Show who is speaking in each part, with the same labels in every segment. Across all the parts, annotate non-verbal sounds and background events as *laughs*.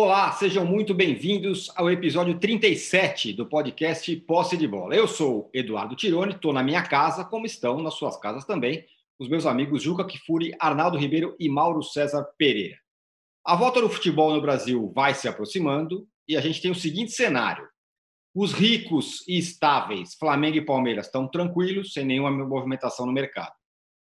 Speaker 1: Olá, sejam muito bem-vindos ao episódio 37 do podcast Posse de Bola. Eu sou Eduardo Tironi, estou na minha casa, como estão nas suas casas também, os meus amigos Juca Kifuri, Arnaldo Ribeiro e Mauro César Pereira. A volta do futebol no Brasil vai se aproximando e a gente tem o seguinte cenário: os ricos e estáveis, Flamengo e Palmeiras, estão tranquilos, sem nenhuma movimentação no mercado.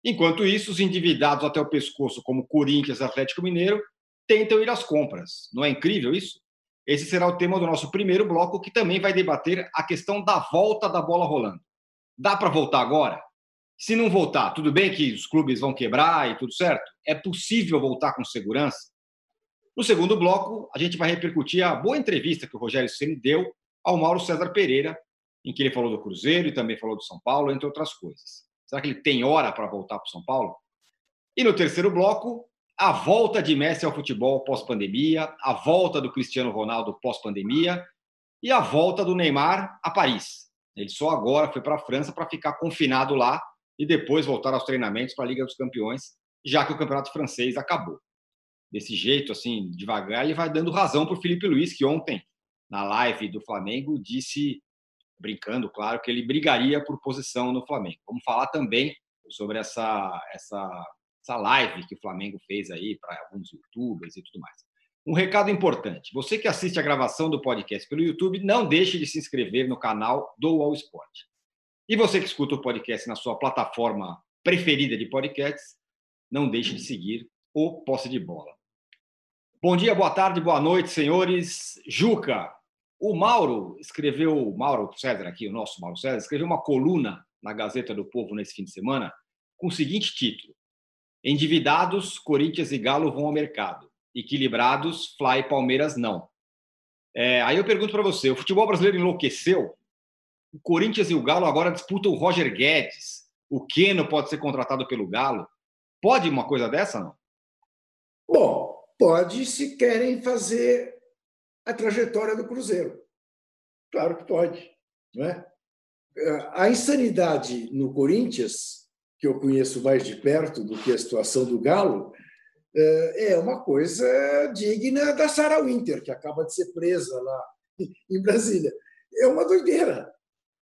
Speaker 1: Enquanto isso, os endividados até o pescoço, como Corinthians e Atlético Mineiro, tentam ir às compras. Não é incrível isso? Esse será o tema do nosso primeiro bloco, que também vai debater a questão da volta da bola rolando. Dá para voltar agora? Se não voltar, tudo bem que os clubes vão quebrar e tudo certo? É possível voltar com segurança? No segundo bloco, a gente vai repercutir a boa entrevista que o Rogério Ceni deu ao Mauro César Pereira, em que ele falou do Cruzeiro e também falou do São Paulo, entre outras coisas. Será que ele tem hora para voltar para o São Paulo? E no terceiro bloco, a volta de Messi ao futebol pós-pandemia, a volta do Cristiano Ronaldo pós-pandemia e a volta do Neymar a Paris. Ele só agora foi para a França para ficar confinado lá e depois voltar aos treinamentos para a Liga dos Campeões, já que o campeonato francês acabou. Desse jeito, assim, devagar, ele vai dando razão para o Felipe Luiz, que ontem, na live do Flamengo, disse, brincando, claro, que ele brigaria por posição no Flamengo. Vamos falar também sobre essa, essa essa live que o Flamengo fez aí para alguns youtubers e tudo mais. Um recado importante: você que assiste a gravação do podcast pelo YouTube, não deixe de se inscrever no canal do All Sport. E você que escuta o podcast na sua plataforma preferida de podcasts, não deixe de seguir o Posse de Bola. Bom dia, boa tarde, boa noite, senhores. Juca, o Mauro escreveu, o Mauro César aqui, o nosso Mauro César, escreveu uma coluna na Gazeta do Povo nesse fim de semana com o seguinte título: Endividados, Corinthians e Galo vão ao mercado. Equilibrados, Fly e Palmeiras não. É, aí eu pergunto para você: o futebol brasileiro enlouqueceu? O Corinthians e o Galo agora disputam o Roger Guedes. O Keno pode ser contratado pelo Galo. Pode uma coisa dessa, não?
Speaker 2: Bom, pode se querem fazer a trajetória do Cruzeiro. Claro que pode. Não é? A insanidade no Corinthians que eu conheço mais de perto do que a situação do Galo, é, é uma coisa digna da Sarah Winter, que acaba de ser presa lá *laughs* em Brasília. É uma doideira.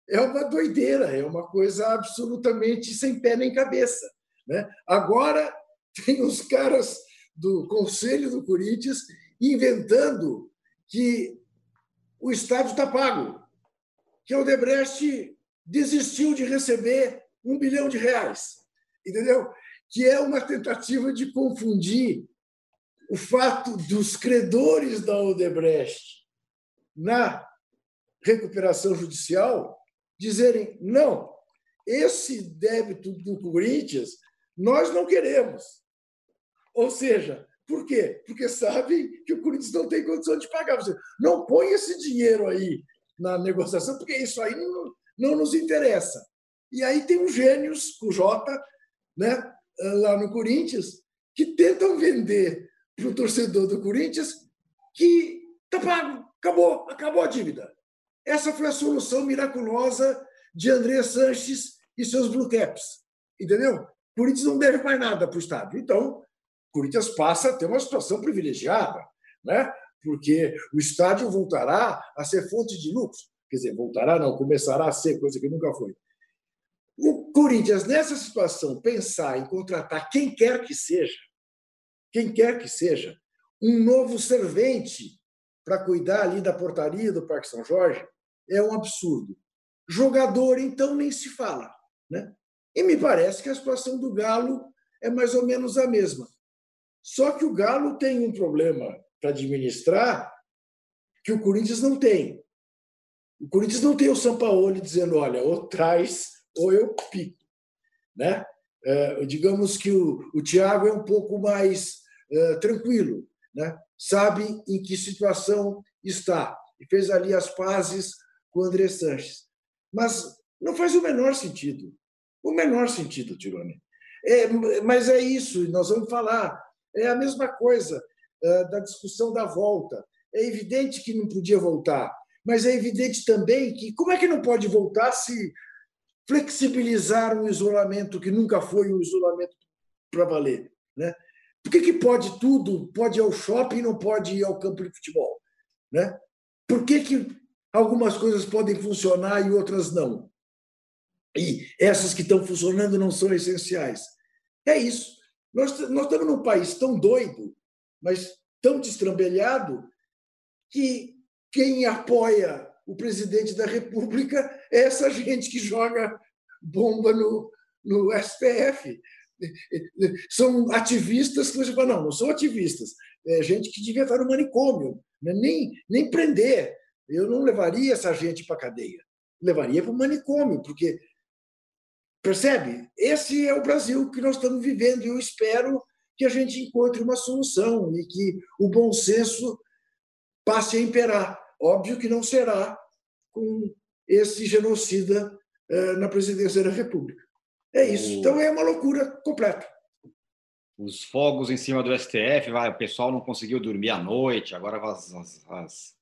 Speaker 2: É uma doideira, é uma coisa absolutamente sem pé nem cabeça. Né? Agora, *laughs* tem os caras do Conselho do Corinthians inventando que o estádio está pago, que o Debrecht desistiu de receber um bilhão de reais, entendeu? Que é uma tentativa de confundir o fato dos credores da Odebrecht na recuperação judicial dizerem não, esse débito do Corinthians nós não queremos. Ou seja, por quê? Porque sabem que o Corinthians não tem condição de pagar. Você não põe esse dinheiro aí na negociação, porque isso aí não, não nos interessa. E aí tem os gênios, o Jota, né, lá no Corinthians, que tentam vender para o torcedor do Corinthians que está pago, acabou, acabou a dívida. Essa foi a solução miraculosa de André Sanches e seus Blue Caps. Entendeu? O Corinthians não deve mais nada para o estádio. Então, o Corinthians passa a ter uma situação privilegiada, né? porque o estádio voltará a ser fonte de lucro. Quer dizer, voltará, não, começará a ser, coisa que nunca foi. O Corinthians, nessa situação, pensar em contratar quem quer que seja, quem quer que seja, um novo servente para cuidar ali da portaria do Parque São Jorge, é um absurdo. Jogador, então, nem se fala. Né? E me parece que a situação do Galo é mais ou menos a mesma. Só que o Galo tem um problema para administrar que o Corinthians não tem. O Corinthians não tem o Sampaoli dizendo, olha, ou traz ou eu pico. Né? É, digamos que o, o Tiago é um pouco mais é, tranquilo, né? sabe em que situação está, e fez ali as pazes com o André Sanches. Mas não faz o menor sentido. O menor sentido, Tirone. É, mas é isso, nós vamos falar. É a mesma coisa é, da discussão da volta. É evidente que não podia voltar, mas é evidente também que como é que não pode voltar se flexibilizar um isolamento que nunca foi um isolamento para valer. Né? Por que, que pode tudo? Pode ir ao shopping e não pode ir ao campo de futebol? Né? Por que, que algumas coisas podem funcionar e outras não? E essas que estão funcionando não são essenciais. É isso. Nós, nós estamos num país tão doido, mas tão destrambelhado, que quem apoia o presidente da República é essa gente que joga bomba no, no SPF. São ativistas que você fala, não, não são ativistas, é gente que devia estar no manicômio, né? nem, nem prender. Eu não levaria essa gente para a cadeia, levaria para o manicômio, porque, percebe? Esse é o Brasil que nós estamos vivendo e eu espero que a gente encontre uma solução e que o bom senso passe a imperar. Óbvio que não será com esse genocida eh, na presidência da República. É isso. Então é uma loucura completa.
Speaker 1: Os fogos em cima do STF, vai, o pessoal não conseguiu dormir à noite, agora as, as, as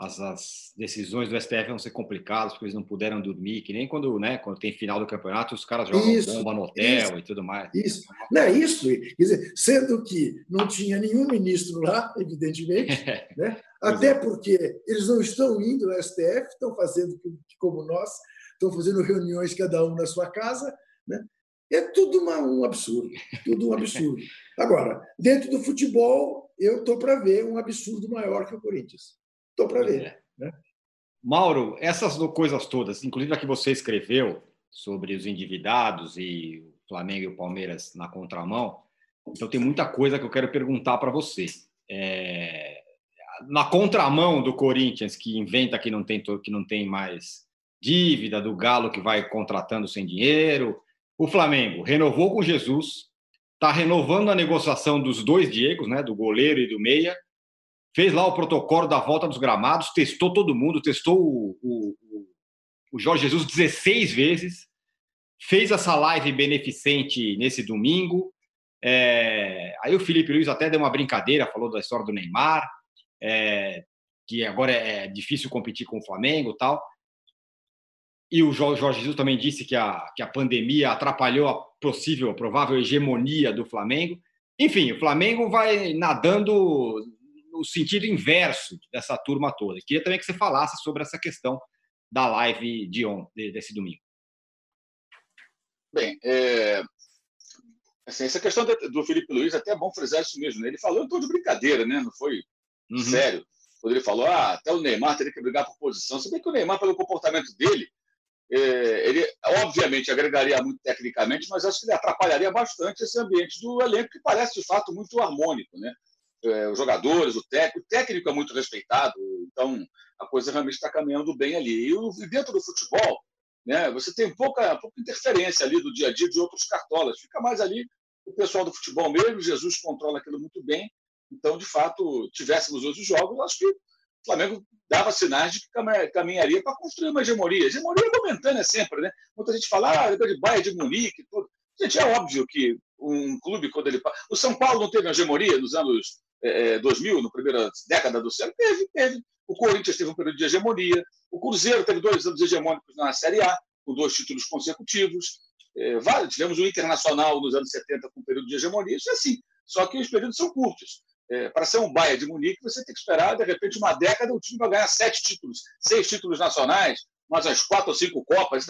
Speaker 1: as, as, decisões do STF vão ser complicadas, porque eles não puderam dormir, que nem quando, né, quando tem final do campeonato, os caras jogam isso, bomba no hotel
Speaker 2: isso,
Speaker 1: e tudo mais.
Speaker 2: Isso. Não é isso, quer dizer, sendo que não tinha nenhum ministro lá, evidentemente, *laughs* né? Até é. porque eles não estão indo ao STF, estão fazendo como nós, estão fazendo reuniões cada um na sua casa, né? É tudo uma, um absurdo, tudo um absurdo. *laughs* Agora, dentro do futebol, eu estou para ver um absurdo maior que o Corinthians. Estou para ver. É. Né?
Speaker 1: Mauro, essas coisas todas, inclusive a que você escreveu sobre os endividados e o Flamengo e o Palmeiras na contramão, então tem muita coisa que eu quero perguntar para você. É... Na contramão do Corinthians, que inventa que não, tem, que não tem mais dívida, do Galo que vai contratando sem dinheiro, o Flamengo renovou com Jesus, está renovando a negociação dos dois Diegos, né, do goleiro e do meia, fez lá o protocolo da volta dos gramados, testou todo mundo, testou o, o, o Jorge Jesus 16 vezes, fez essa live beneficente nesse domingo. É, aí o Felipe Luiz até deu uma brincadeira, falou da história do Neymar, é, que agora é difícil competir com o Flamengo tal. E o Jorge Jesus também disse que a, que a pandemia atrapalhou a possível, a provável hegemonia do Flamengo. Enfim, o Flamengo vai nadando o sentido inverso dessa turma toda. Queria também que você falasse sobre essa questão da live de ontem, desse domingo.
Speaker 3: Bem, é... assim, essa questão do Felipe Luiz, até é bom frisar isso mesmo. Né? Ele falou em de brincadeira, né? não foi uhum. sério. Quando ele falou, ah, até o Neymar teria que brigar por posição. Se bem que o Neymar, pelo comportamento dele, é, ele obviamente agregaria muito tecnicamente, mas acho que ele atrapalharia bastante esse ambiente do elenco, que parece de fato muito harmônico. Né? é, os jogadores, o técnico. O técnico é muito respeitado, então a coisa realmente está caminhando bem ali. E, dentro do futebol, né, você tem pouca, pouca interferência ali do dia a dia de outros cartolas. Fica mais ali o pessoal do futebol mesmo. Jesus controla aquilo muito bem. Então, de fato, tivéssemos hoje os jogos, acho que o Flamengo dava sinais de que caminharia para construir uma hegemonia. Hegemonia momentânea sempre, né? Muita gente fala, ah, de Bayern de Munique, tudo. Gente, é óbvio que um clube, quando ele. O São Paulo não teve hegemonia nos anos é, 2000, é, na primeira década do século, teve, teve. O Corinthians teve um período de hegemonia, o Cruzeiro teve dois anos hegemônicos na Série A, com dois títulos consecutivos. É, tivemos o Internacional nos anos 70 com um período de hegemonia, isso é assim. Só que os períodos são curtos. É, para ser um Bayern de Munique, você tem que esperar, de repente, uma década, o time vai ganhar sete títulos, seis títulos nacionais, mais as quatro ou cinco Copas,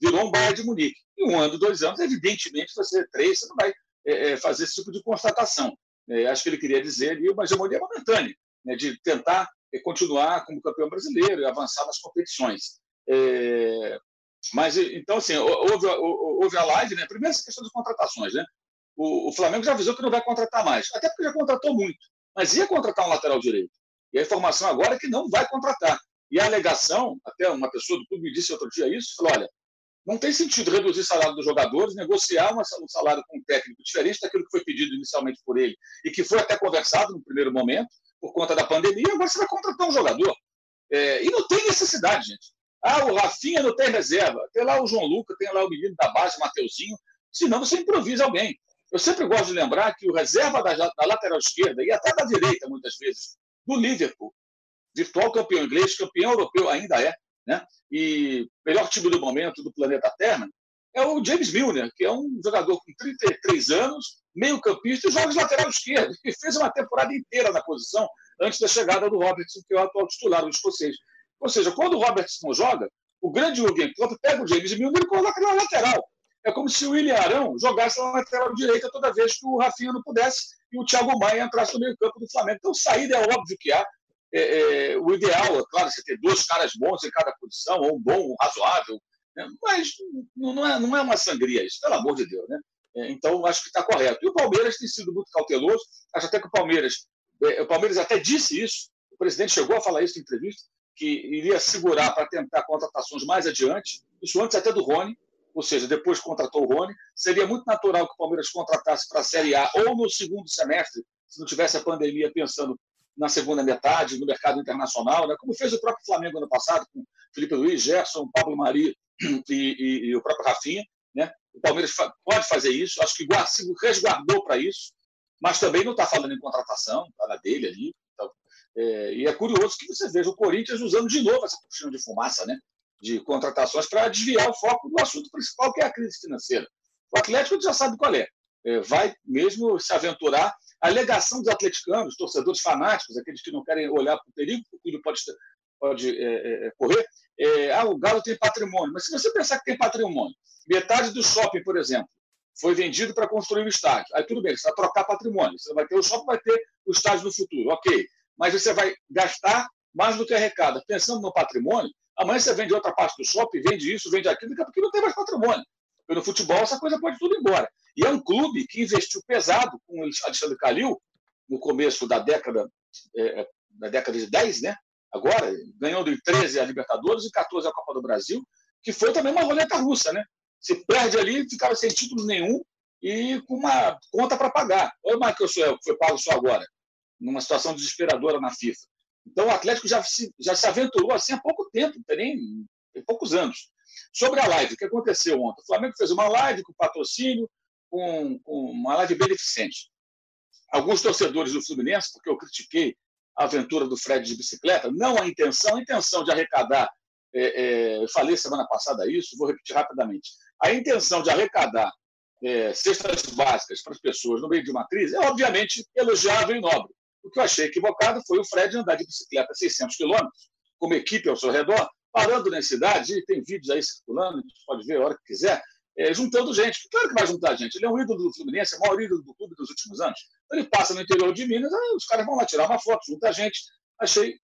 Speaker 3: virou um Bayern de Munique. Em um ano, dois anos, evidentemente, você três, você não vai é, é fazer esse tipo de constatação. É, acho que ele queria dizer ali uma hegemonia momentânea, né, de tentar é, continuar como campeão brasileiro e avançar nas competições. É, mas, então, assim, houve, houve a live, né? Primeiro, essa questão das contratações, né? O, o, Flamengo já avisou que não vai contratar mais, até porque já contratou muito, mas ia contratar um lateral direito. E a informação agora é que não vai contratar. E a alegação, até uma pessoa do clube me disse outro dia isso, falou: olha, não tem sentido reduzir o salário dos jogadores, negociar um salário com um técnico diferente daquilo que foi pedido inicialmente por ele e que foi até conversado no primeiro momento, por conta da pandemia. Agora você vai contratar um jogador. É, e não tem necessidade, gente. Ah, o Rafinha não tem reserva. Tem lá o João Lucas, tem lá o menino da base, Mateuzinho. Senão você improvisa alguém. Eu sempre gosto de lembrar que o reserva da, da lateral esquerda e até da direita, muitas vezes, do Liverpool, virtual campeão inglês, campeão europeu ainda é, né? e melhor time do momento do planeta Terra, é o James Milner, que é um jogador com 33 anos, meio campista e joga de lateral esquerdo. E fez uma temporada inteira na posição antes da chegada do Robertson, que é o atual titular, o escocês. Ou seja, quando o Robertson não joga, o grande Jürgen Klopp pega o James Milner e coloca na lateral. É como se o William Arão jogasse na lateral direita toda vez que o Rafinha não pudesse e o Thiago Maia entrasse no meio campo do Flamengo. Então, saída é óbvio que há. É, é, o ideal, é claro, você ter dois caras bons em cada posição, ou um bom, um razoável, né? mas não é, não é uma sangria isso, pelo amor de Deus. Né? É, então, acho que está correto. E o Palmeiras tem sido muito cauteloso. Acho até que o Palmeiras, é, o Palmeiras até disse isso, o presidente chegou a falar isso em entrevista, que iria segurar para tentar contratações mais adiante, isso antes até do Rony, ou seja, depois contratou o Rony. Seria muito natural que o Palmeiras contratasse para a Série A ou no segundo semestre, se não tivesse a pandemia, pensando na segunda metade, no mercado internacional, né? como fez o próprio Flamengo ano passado, com Felipe Luiz, Gerson, Pablo Mari *clears throat* e, e, e o próprio Rafinha. Né? O Palmeiras pode fazer isso, acho que se resguardou para isso, mas também não está falando em contratação, está na dele ali. Então, é, e é curioso que você veja o Corinthians usando de novo essa cortina de fumaça, né? De contratações para desviar o foco do assunto principal, que é a crise financeira. O Atlético já sabe qual é. é vai mesmo se aventurar. A alegação dos atleticanos, torcedores fanáticos, aqueles que não querem olhar para o perigo, o clube pode, pode é, é, é, correr, é, ah, o Galo tem patrimônio. Mas se você pensar que tem patrimônio, metade do shopping, por exemplo, foi vendido para construir o estádio. Aí tudo bem, você vai trocar patrimônio. Você vai ter o shopping, vai ter o estádio no futuro. Ok. Mas você vai gastar mais do que arrecada. Pensando no patrimônio, Amanhã você vende outra parte do shopping, vende isso, vende aquilo, pouco não tem mais patrimônio. Porque no futebol essa coisa pode tudo ir embora. E é um clube que investiu pesado com o Alexandre Calil no começo da década, é, é da década de 10, né? Agora, ganhando em 13 a Libertadores e 14 a Copa do Brasil, que foi também uma roleta russa, né? Se perde ali, ficava sem título nenhum e com uma conta para pagar. Olha o Michael Suel, que foi pago só agora, numa situação desesperadora na FIFA. Então, o Atlético já se, já se aventurou assim há pouco tempo, tem, tem poucos anos. Sobre a live, o que aconteceu ontem? O Flamengo fez uma live com patrocínio, com, com uma live beneficente. Alguns torcedores do Fluminense, porque eu critiquei a aventura do Fred de bicicleta, não a intenção, a intenção de arrecadar, é, é, eu falei semana passada isso, vou repetir rapidamente. A intenção de arrecadar é, cestas básicas para as pessoas no meio de uma crise é, obviamente, elogiável e nobre. O que eu achei equivocado foi o Fred andar de bicicleta 600 quilômetros, com uma equipe ao seu redor, parando na cidade, e tem vídeos aí circulando, a gente pode ver a hora que quiser, é, juntando gente. Claro que vai juntar gente. Ele é um ídolo do Fluminense, é o maior ídolo do clube dos últimos anos. Então, ele passa no interior de Minas, os caras vão lá tirar uma foto, junta gente. Achei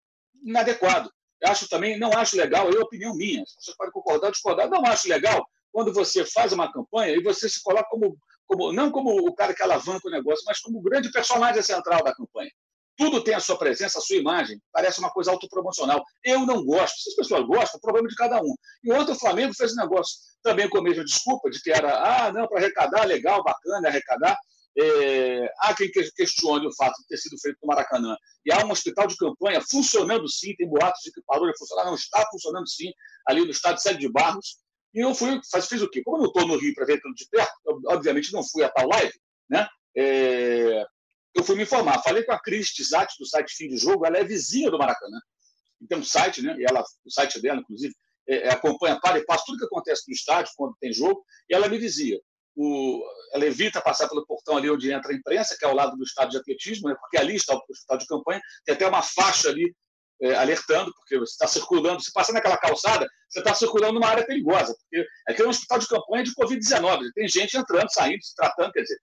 Speaker 3: inadequado. Acho também, não acho legal, é opinião minha. Pessoas podem concordar ou discordar. Não acho legal quando você faz uma campanha e você se coloca como, como não como o cara que alavanca o negócio, mas como o grande personagem central da campanha. Tudo tem a sua presença, a sua imagem. Parece uma coisa autopromocional. Eu não gosto. Se as pessoas gostam, problema de cada um. E ontem o Flamengo fez um negócio também com a mesma desculpa, de que era, ah, não, para arrecadar, legal, bacana, arrecadar. É, há quem questione o fato de ter sido feito no Maracanã. E há um hospital de campanha funcionando sim, tem boatos de que parou de funcionar, não está funcionando sim, ali no estádio Célio de Barros. E eu fui, fiz o quê? Como eu não estou no Rio para ver tudo de perto, eu, obviamente não fui a tal live, né? É, eu fui me informar. Falei com a Cris Tizati, do site Fim de Jogo, ela é vizinha do Maracanã. Tem um site, né? E ela, o site dela, inclusive, é, é, acompanha para e passa tudo que acontece no estádio, quando tem jogo, e ela me dizia. O, ela evita passar pelo portão ali onde entra a imprensa, que é ao lado do estádio de atletismo, né, porque ali está o hospital de campanha, tem até uma faixa ali é, alertando, porque você está circulando, se passa naquela calçada, você está circulando numa área perigosa, porque aqui é um hospital de campanha de Covid-19, tem gente entrando, saindo, se tratando, quer dizer,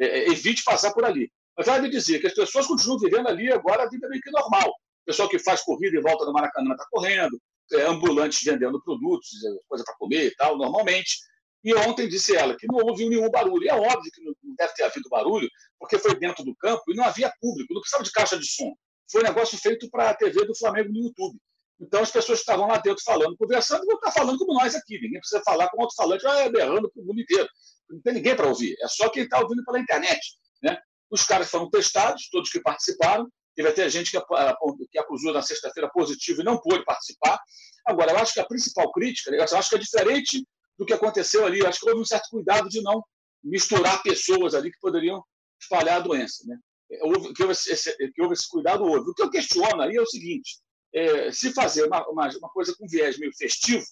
Speaker 3: é, é evite passar por ali. Mas ela me dizia que as pessoas continuam vivendo ali agora a vida meio que normal. O pessoal que faz corrida em volta do Maracanã está correndo, é, ambulantes vendendo produtos, é, coisa para comer e tal, normalmente. E ontem disse ela que não houve nenhum barulho. E é óbvio que não deve ter havido barulho, porque foi dentro do campo e não havia público, não precisava de caixa de som. Foi um negócio feito para a TV do Flamengo no YouTube. Então as pessoas estavam lá dentro falando, conversando, vão estar falando como nós aqui. Ninguém precisa falar com outro falante, ah, berrando para o mundo inteiro. Não tem ninguém para ouvir. É só quem está ouvindo pela internet. Né? Os caras foram testados, todos que participaram. Teve até gente que, acusou na sexta-feira positivo e não pôde participar. Agora, eu acho que a principal crítica, eu acho que é diferente do que aconteceu ali. Eu acho que houve um certo cuidado de não misturar pessoas ali que poderiam espalhar a doença. Né? Houve, que, houve esse, que houve esse cuidado, houve. O que eu questiono aí é o seguinte: é, se fazer uma, uma, uma, coisa com viés meio festivo,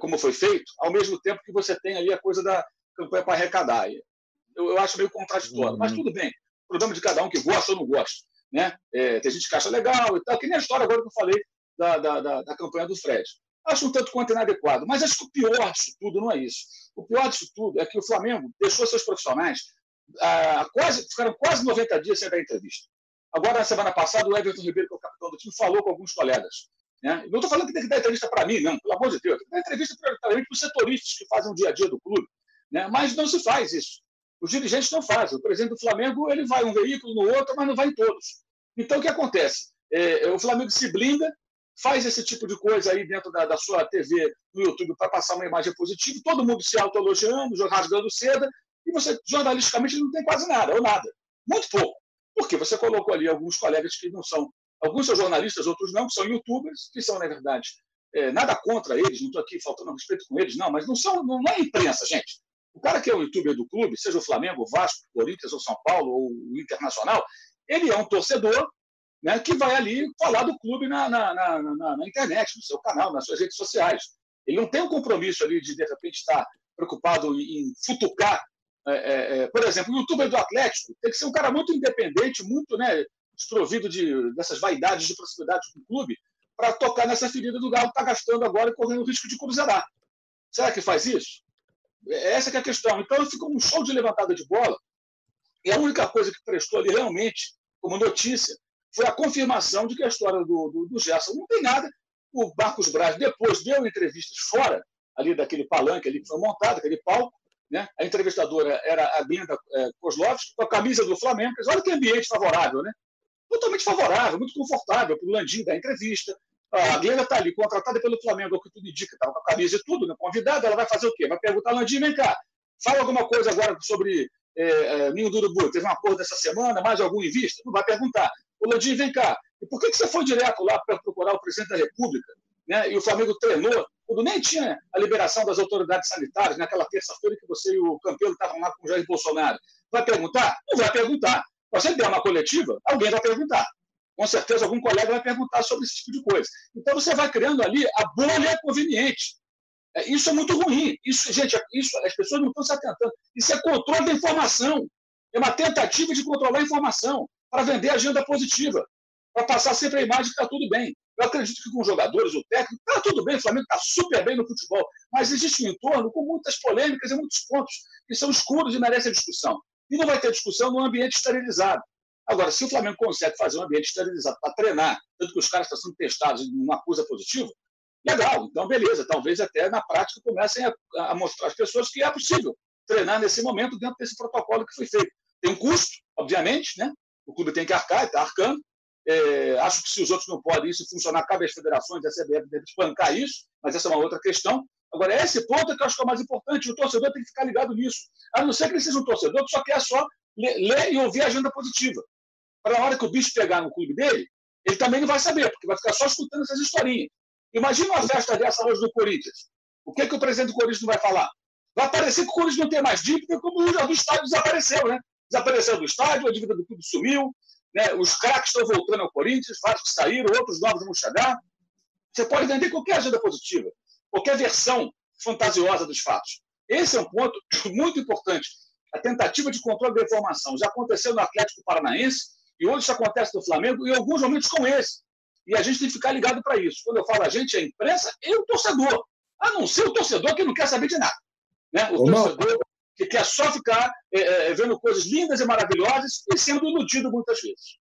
Speaker 3: como foi feito, ao mesmo tempo que você tem ali a coisa da campanha para arrecadar. Eu, eu acho meio contraditório, uhum. mas tudo bem. Problema de cada um que gosta ou não gosta. Né? É, tem gente que acha legal e tal, que nem a história agora que eu falei da, da, da, da campanha do Fred. Acho um tanto quanto inadequado, mas acho que o pior disso tudo não é isso. O pior disso tudo é que o Flamengo deixou seus profissionais ah, quase, ficaram quase 90 dias sem dar entrevista. Agora, na semana passada, o Everton Ribeiro, que é o capitão do time, falou com alguns colegas. Né? Não estou falando que tem que dar entrevista para mim, não, pelo amor de Deus. Tem que dar entrevista prioritariamente para os setoristas que fazem o dia a dia do clube. Né? Mas não se faz isso. Os dirigentes não fazem. O presidente do Flamengo ele vai um veículo no outro, mas não vai em todos. Então, o que acontece? É, o Flamengo se blinda, faz esse tipo de coisa aí dentro da, da sua TV no YouTube para passar uma imagem positiva, todo mundo se autoelogiando, rasgando seda, e você, jornalisticamente, não tem quase nada, ou nada. Muito pouco. Porque você colocou ali alguns colegas que não são, alguns são jornalistas, outros não, que são youtubers, que são, na verdade, é, nada contra eles, não estou aqui faltando respeito com eles, não, mas não são, não, não é imprensa, gente. O cara que é o youtuber do clube, seja o Flamengo, o Vasco, o Corinthians ou São Paulo ou o Internacional, ele é um torcedor né, que vai ali falar do clube na, na, na, na, internet, no seu canal, nas suas redes sociais. Ele não tem um compromisso ali de, de repente, estar preocupado em futucar é, é, é, por exemplo, o youtuber do Atlético tem que ser um cara muito independente, muito né, desprovido de, dessas vaidades de proximidade com o clube, para tocar nessa ferida do Galo que está gastando agora e correndo o risco de cruzeirar. Será que faz isso? Essa é a questão. Então ficou um show de levantada de bola. E a única coisa que prestou ali realmente, como notícia, foi a confirmação de que a história do, do, do Gerson não tem nada. O Marcos Braz depois deu entrevistas fora ali daquele palanque ali que foi montado, aquele palco, né? A entrevistadora era a Glenda é, Kozlovski, com a camisa do Flamengo. Olha que ambiente favorável, né? Totalmente favorável, muito confortável para o Landim dar entrevista. A Glenda está ali, contratada pelo Flamengo, que tudo indica, estava com a camisa e tudo, né? convidada, ela vai fazer o quê? Vai perguntar, Landim, vem cá, fala alguma coisa agora sobre é, é, Ninho do Urubu, teve um acordo essa semana, mais algum em vista? Não vai perguntar. O Landim, vem cá, e por que, que você foi direto lá para procurar o presidente da República? Né? E o Flamengo treinou quando nem tinha a liberação das autoridades sanitárias, naquela terça-feira que você e o Campelo estavam lá com o Jair Bolsonaro. Vai perguntar? Não vai perguntar. Você der uma coletiva, alguém vai perguntar. Com certeza, algum colega vai perguntar sobre esse tipo de coisa. Então, você vai criando ali a bolha conveniente. É, isso é muito ruim. Isso, gente, isso, as pessoas não estão se atentando. Isso é controle da informação. É uma tentativa de controlar a informação para vender agenda positiva, para passar sempre a imagem que está tudo bem. Eu acredito que com os jogadores, o técnico, está tudo bem, o Flamengo está super bem no futebol, mas existe um entorno com muitas polêmicas e muitos pontos que são escuros e merecem discussão. E não vai ter discussão num ambiente esterilizado. Agora, se o Flamengo consegue fazer um ambiente esterilizado para treinar, tanto que os caras estão sendo testados em uma coisa positiva, legal, então beleza, talvez até na prática comecem a, a mostrar às pessoas que é possível treinar nesse momento dentro desse protocolo que foi feito. Tem um custo, obviamente, né? o clube tem que arcar, está arcando, é, acho que se os outros não podem isso funcionar, cabe às federações a CBF deve espancar isso, mas essa é uma outra questão. Agora, esse ponto é que eu acho que é o mais importante. O torcedor tem que ficar ligado nisso. A não ser que ele seja um torcedor que só quer só ler, ler e ouvir a agenda positiva. Para a hora que o bicho pegar no clube dele, ele também não vai saber, porque vai ficar só escutando essas historinhas. Imagina uma festa dessa hoje do Corinthians. O que, é que o presidente do Corinthians não vai falar? Vai parecer que o Corinthians não tem mais dívida, como o do estádio desapareceu, né? Desapareceu do estádio, a dívida do clube sumiu, né? Os craques estão voltando ao Corinthians, vários que saíram, outros novos vão chegar. Você pode vender qualquer agenda positiva, qualquer versão fantasiosa dos fatos. Esse é um ponto *coughs* muito importante. A tentativa de controle da informação já aconteceu no Atlético Paranaense e hoje isso acontece no Flamengo, e em alguns momentos com esse. E a gente tem que ficar ligado para isso. Quando eu falo a gente, é a imprensa e o torcedor. A não ser o torcedor que não quer saber de nada. Né? O Ô, torcedor que quer só ficar é, é, vendo coisas lindas e maravilhosas e sendo iludido muitas vezes.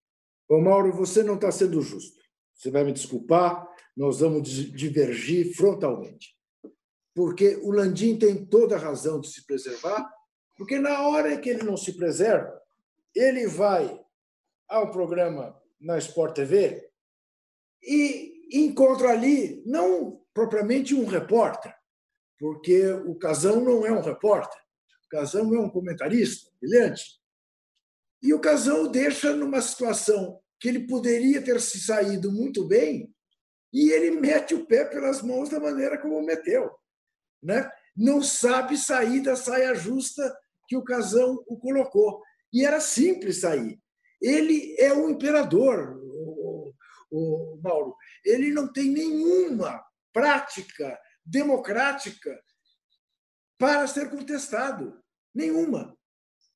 Speaker 2: Ô, Mauro, você não está sendo justo. Você vai me desculpar, nós vamos divergir frontalmente. Porque o Landim tem toda a razão de se preservar, porque na hora que ele não se preserva, ele vai ao programa na Sport TV e encontra ali não propriamente um repórter, porque o Casão não é um repórter, Casão é um comentarista brilhante. E o Casão deixa numa situação que ele poderia ter se saído muito bem e ele mete o pé pelas mãos da maneira como meteu. Né? Não sabe sair da saia justa que o Casão o colocou. E era simples sair. Ele é o imperador, o, o, o Mauro. Ele não tem nenhuma prática democrática para ser contestado. Nenhuma.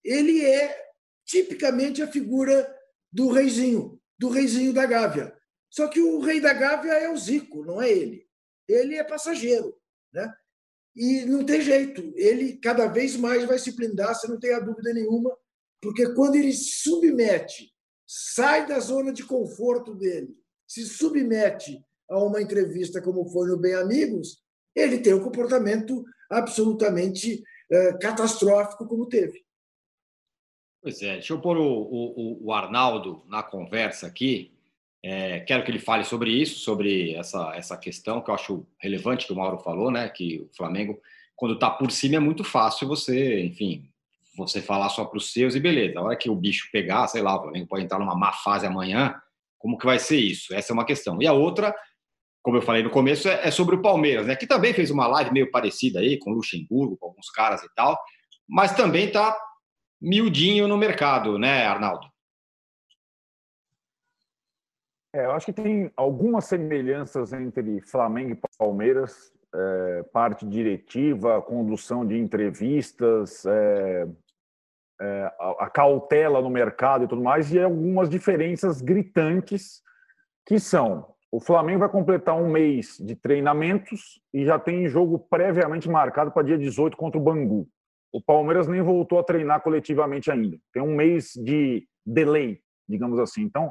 Speaker 2: Ele é tipicamente a figura do reizinho, do reizinho da Gávea. Só que o rei da Gávea é o Zico, não é ele. Ele é passageiro. Né? E não tem jeito. Ele cada vez mais vai se blindar, você não tem a dúvida nenhuma, porque quando ele se submete, sai da zona de conforto dele, se submete a uma entrevista como foi no Bem Amigos, ele tem um comportamento absolutamente uh, catastrófico como teve.
Speaker 1: Pois é, deixa eu pôr o, o, o Arnaldo na conversa aqui. É, quero que ele fale sobre isso, sobre essa, essa questão que eu acho relevante que o Mauro falou, né? Que o Flamengo, quando está por cima, é muito fácil você, enfim, você falar só para os seus e beleza. A hora que o bicho pegar, sei lá, o Flamengo pode entrar numa má fase amanhã, como que vai ser isso? Essa é uma questão. E a outra, como eu falei no começo, é, é sobre o Palmeiras, né? Que também fez uma live meio parecida aí com o Luxemburgo, com alguns caras e tal, mas também está miudinho no mercado, né, Arnaldo?
Speaker 4: É, eu acho que tem algumas semelhanças entre Flamengo e Palmeiras, é, parte diretiva, condução de entrevistas, é, é, a, a, cautela no mercado e tudo mais, e algumas diferenças gritantes que são o Flamengo vai completar um mês de treinamentos e já tem jogo previamente marcado para dia 18 contra o Bangu. O Palmeiras nem voltou a treinar coletivamente ainda. Tem um mês de delay, digamos assim. Então,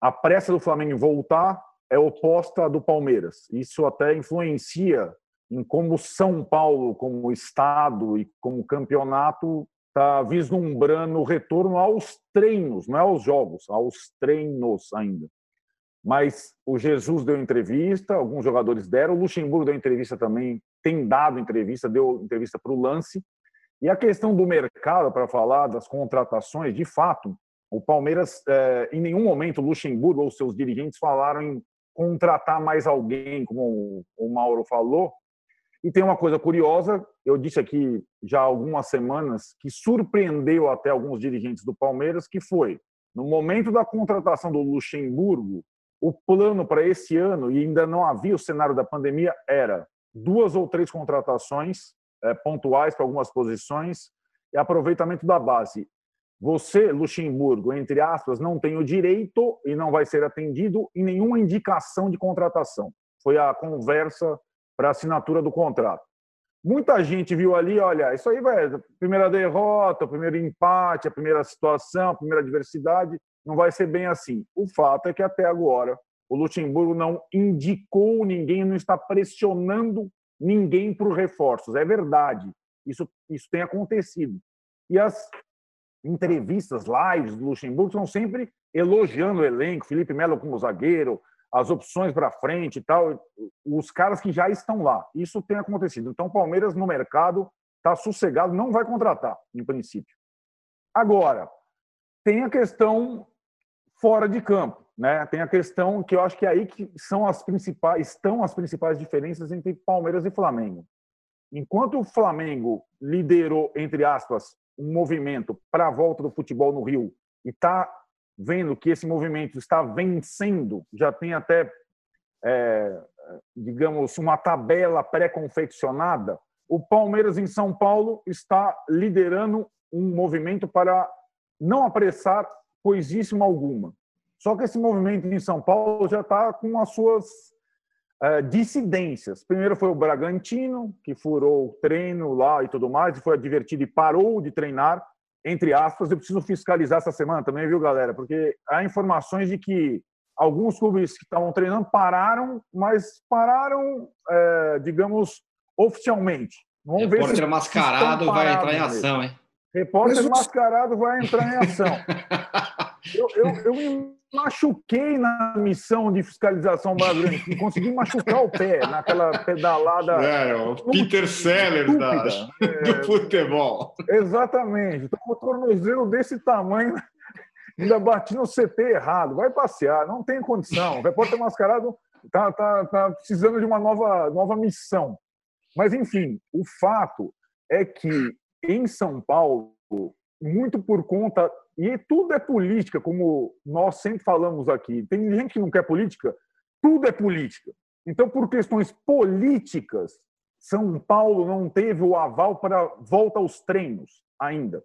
Speaker 4: a pressa do Flamengo em voltar é oposta à do Palmeiras. Isso até influencia em como São Paulo, como estado e como campeonato, está vislumbrando o retorno aos treinos, não é aos jogos, aos treinos ainda. Mas o Jesus deu entrevista, alguns jogadores deram, o Luxemburgo deu entrevista também, tem dado entrevista, deu entrevista para o Lance. E a questão do mercado, para falar das contratações, de fato, o Palmeiras, é, em nenhum momento, o Luxemburgo ou seus dirigentes falaram em contratar mais alguém, como o Mauro falou. E tem uma coisa curiosa, eu disse aqui já há algumas semanas, que surpreendeu até alguns dirigentes do Palmeiras, que foi, no momento da contratação do Luxemburgo, o plano para esse ano, e ainda não havia o cenário da pandemia, era duas ou três contratações é, pontuais para algumas posições e aproveitamento da base. Você, Luxemburgo, entre aspas, não tem o direito e não vai ser atendido em nenhuma indicação de contratação. Foi a conversa para assinatura do contrato. Muita gente viu ali, olha, isso aí vai, primeira derrota, primeiro empate, a primeira situação, a primeira adversidade, não vai ser bem assim. O fato é que até agora o Luxemburgo não indicou ninguém, não está pressionando ninguém para os reforços. É verdade, isso, isso tem acontecido. E as entrevistas, lives do Luxemburgo são sempre elogiando o elenco, Felipe Melo como zagueiro, as opções para frente e tal, os caras que já estão lá. Isso tem acontecido. Então, o Palmeiras no mercado está sossegado, não vai contratar, em princípio. Agora, tem a questão fora de campo, né? Tem a questão que eu acho que é aí que são as principais, estão as principais diferenças entre Palmeiras e Flamengo. Enquanto o Flamengo liderou, entre aspas, um movimento para a volta do futebol no Rio e está vendo que esse movimento está vencendo, já tem até, é, digamos, uma tabela pré-confeccionada, o Palmeiras em São Paulo está liderando um movimento para não apressar coisíssima alguma. Só que esse movimento em São Paulo já está com as suas uh, dissidências. Primeiro foi o Bragantino, que furou o treino lá e tudo mais, e foi advertido e parou de treinar, entre aspas. Eu preciso fiscalizar essa semana também, viu, galera? Porque há informações de que alguns clubes que estavam treinando pararam, mas pararam, é, digamos, oficialmente.
Speaker 1: Vamos ver se mascarado vai entrar em ação, hein?
Speaker 4: Repórter mas... mascarado vai entrar em ação. eu, eu, eu me machuquei na missão de fiscalização Bragantino, consegui machucar o pé naquela pedalada.
Speaker 1: É, o Peter Sellers da, é, do futebol.
Speaker 4: Exatamente. Então, o tornozelo desse tamanho ainda bati no CT errado. Vai passear, não tem condição. O repórter mascarado está tá, tá precisando de uma nova, nova missão. Mas, enfim, o fato é que em São Paulo, muito por conta e tudo é política, como nós sempre falamos aqui. Tem gente que não quer política, tudo é política. Então, por questões políticas, São Paulo não teve o aval para volta aos treinos ainda.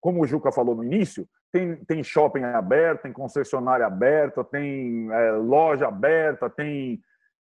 Speaker 4: Como o Juca falou no início, tem, tem shopping aberto, tem concessionária aberta, tem é, loja aberta, tem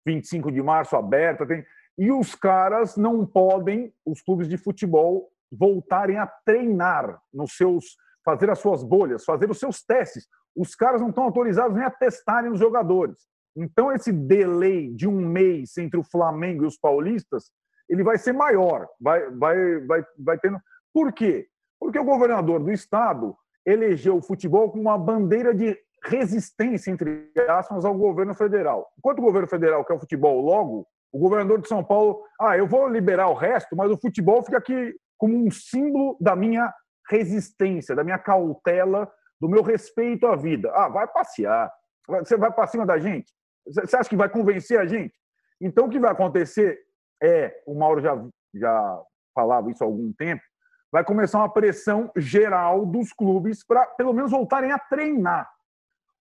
Speaker 4: 25 de março aberta, tem... e os caras não podem, os clubes de futebol, voltarem a treinar nos seus, fazer as suas bolhas, fazer os seus testes. Os caras não estão autorizados nem a testarem os jogadores. Então, esse delay de um mês entre o Flamengo e os paulistas, ele vai ser maior, vai, vai, vai, vai tendo. Por quê? Porque o governador do estado elegeu o futebol como uma bandeira de resistência, entre aspas, ao governo federal. Enquanto o governo federal quer o futebol logo, o governador de São Paulo, ah, eu vou liberar o resto, mas o futebol fica aqui como um símbolo da minha resistência, da minha cautela, do meu respeito à vida. Ah, vai passear. Você vai para cima da gente? Você acha que vai convencer a gente? Então, o que vai acontecer é, o Mauro já, já falava isso há algum tempo, vai começar uma pressão geral dos clubes para, pelo menos, voltarem a treinar.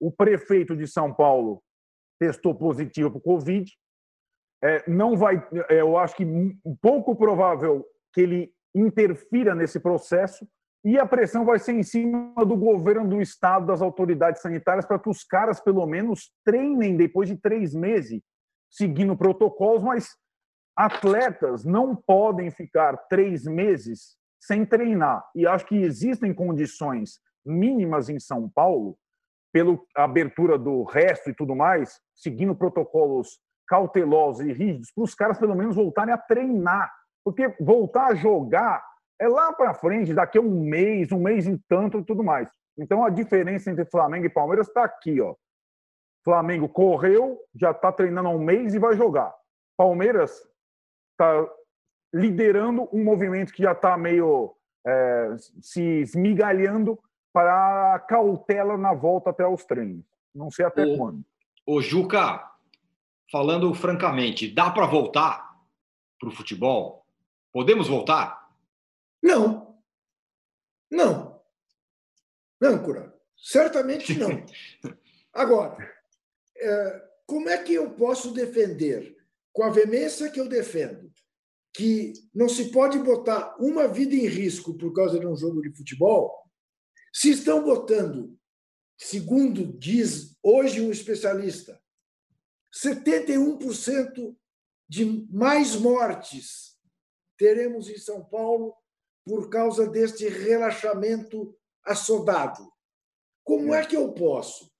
Speaker 4: O prefeito de São Paulo testou positivo para o Covid. É, não vai, é, eu acho que pouco provável que ele interfira nesse processo e a pressão vai ser em cima do governo do estado, das autoridades sanitárias, para que os caras, pelo menos, treinem depois de três meses, seguindo protocolos, mas atletas não podem ficar três meses sem treinar. E acho que existem condições mínimas em São Paulo, pela abertura do resto e tudo mais, seguindo protocolos cautelosos e rígidos, para os caras pelo menos voltarem a treinar. Porque voltar a jogar é lá para frente, daqui a um mês, um mês em tanto e tudo mais. Então a diferença entre Flamengo e Palmeiras está aqui, ó. Flamengo correu, já está treinando há um mês e vai jogar. Palmeiras está liderando um movimento que já está meio é, se esmigalhando para a cautela na volta até os treinos. Não sei até
Speaker 1: o,
Speaker 4: quando.
Speaker 1: O Juca, falando francamente, dá para voltar para o futebol? Podemos voltar?
Speaker 2: Não. Não. Não, Cura. Certamente não. *laughs* Agora, é, como é que eu posso defender, com a veemência que eu defendo, que não se pode botar uma vida em risco por causa de um jogo de futebol, se estão botando, segundo diz hoje um especialista, 71% de mais mortes teremos em São Paulo por causa deste relaxamento assodado. Como é que eu posso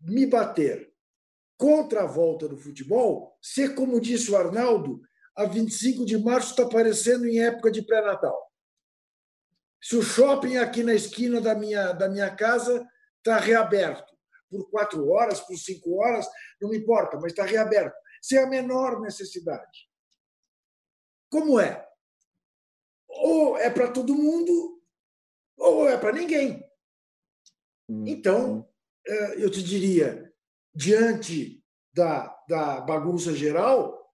Speaker 2: me bater contra a volta do futebol se, como disse o Arnaldo, a 25 de março está aparecendo em época de pré-natal. Se o shopping aqui na esquina da minha, da minha casa está reaberto por quatro horas, por cinco horas, não me importa, mas está reaberto, sem a menor necessidade. Como é? Ou é para todo mundo, ou é para ninguém. Hum, então. É, eu te diria, diante da, da bagunça geral,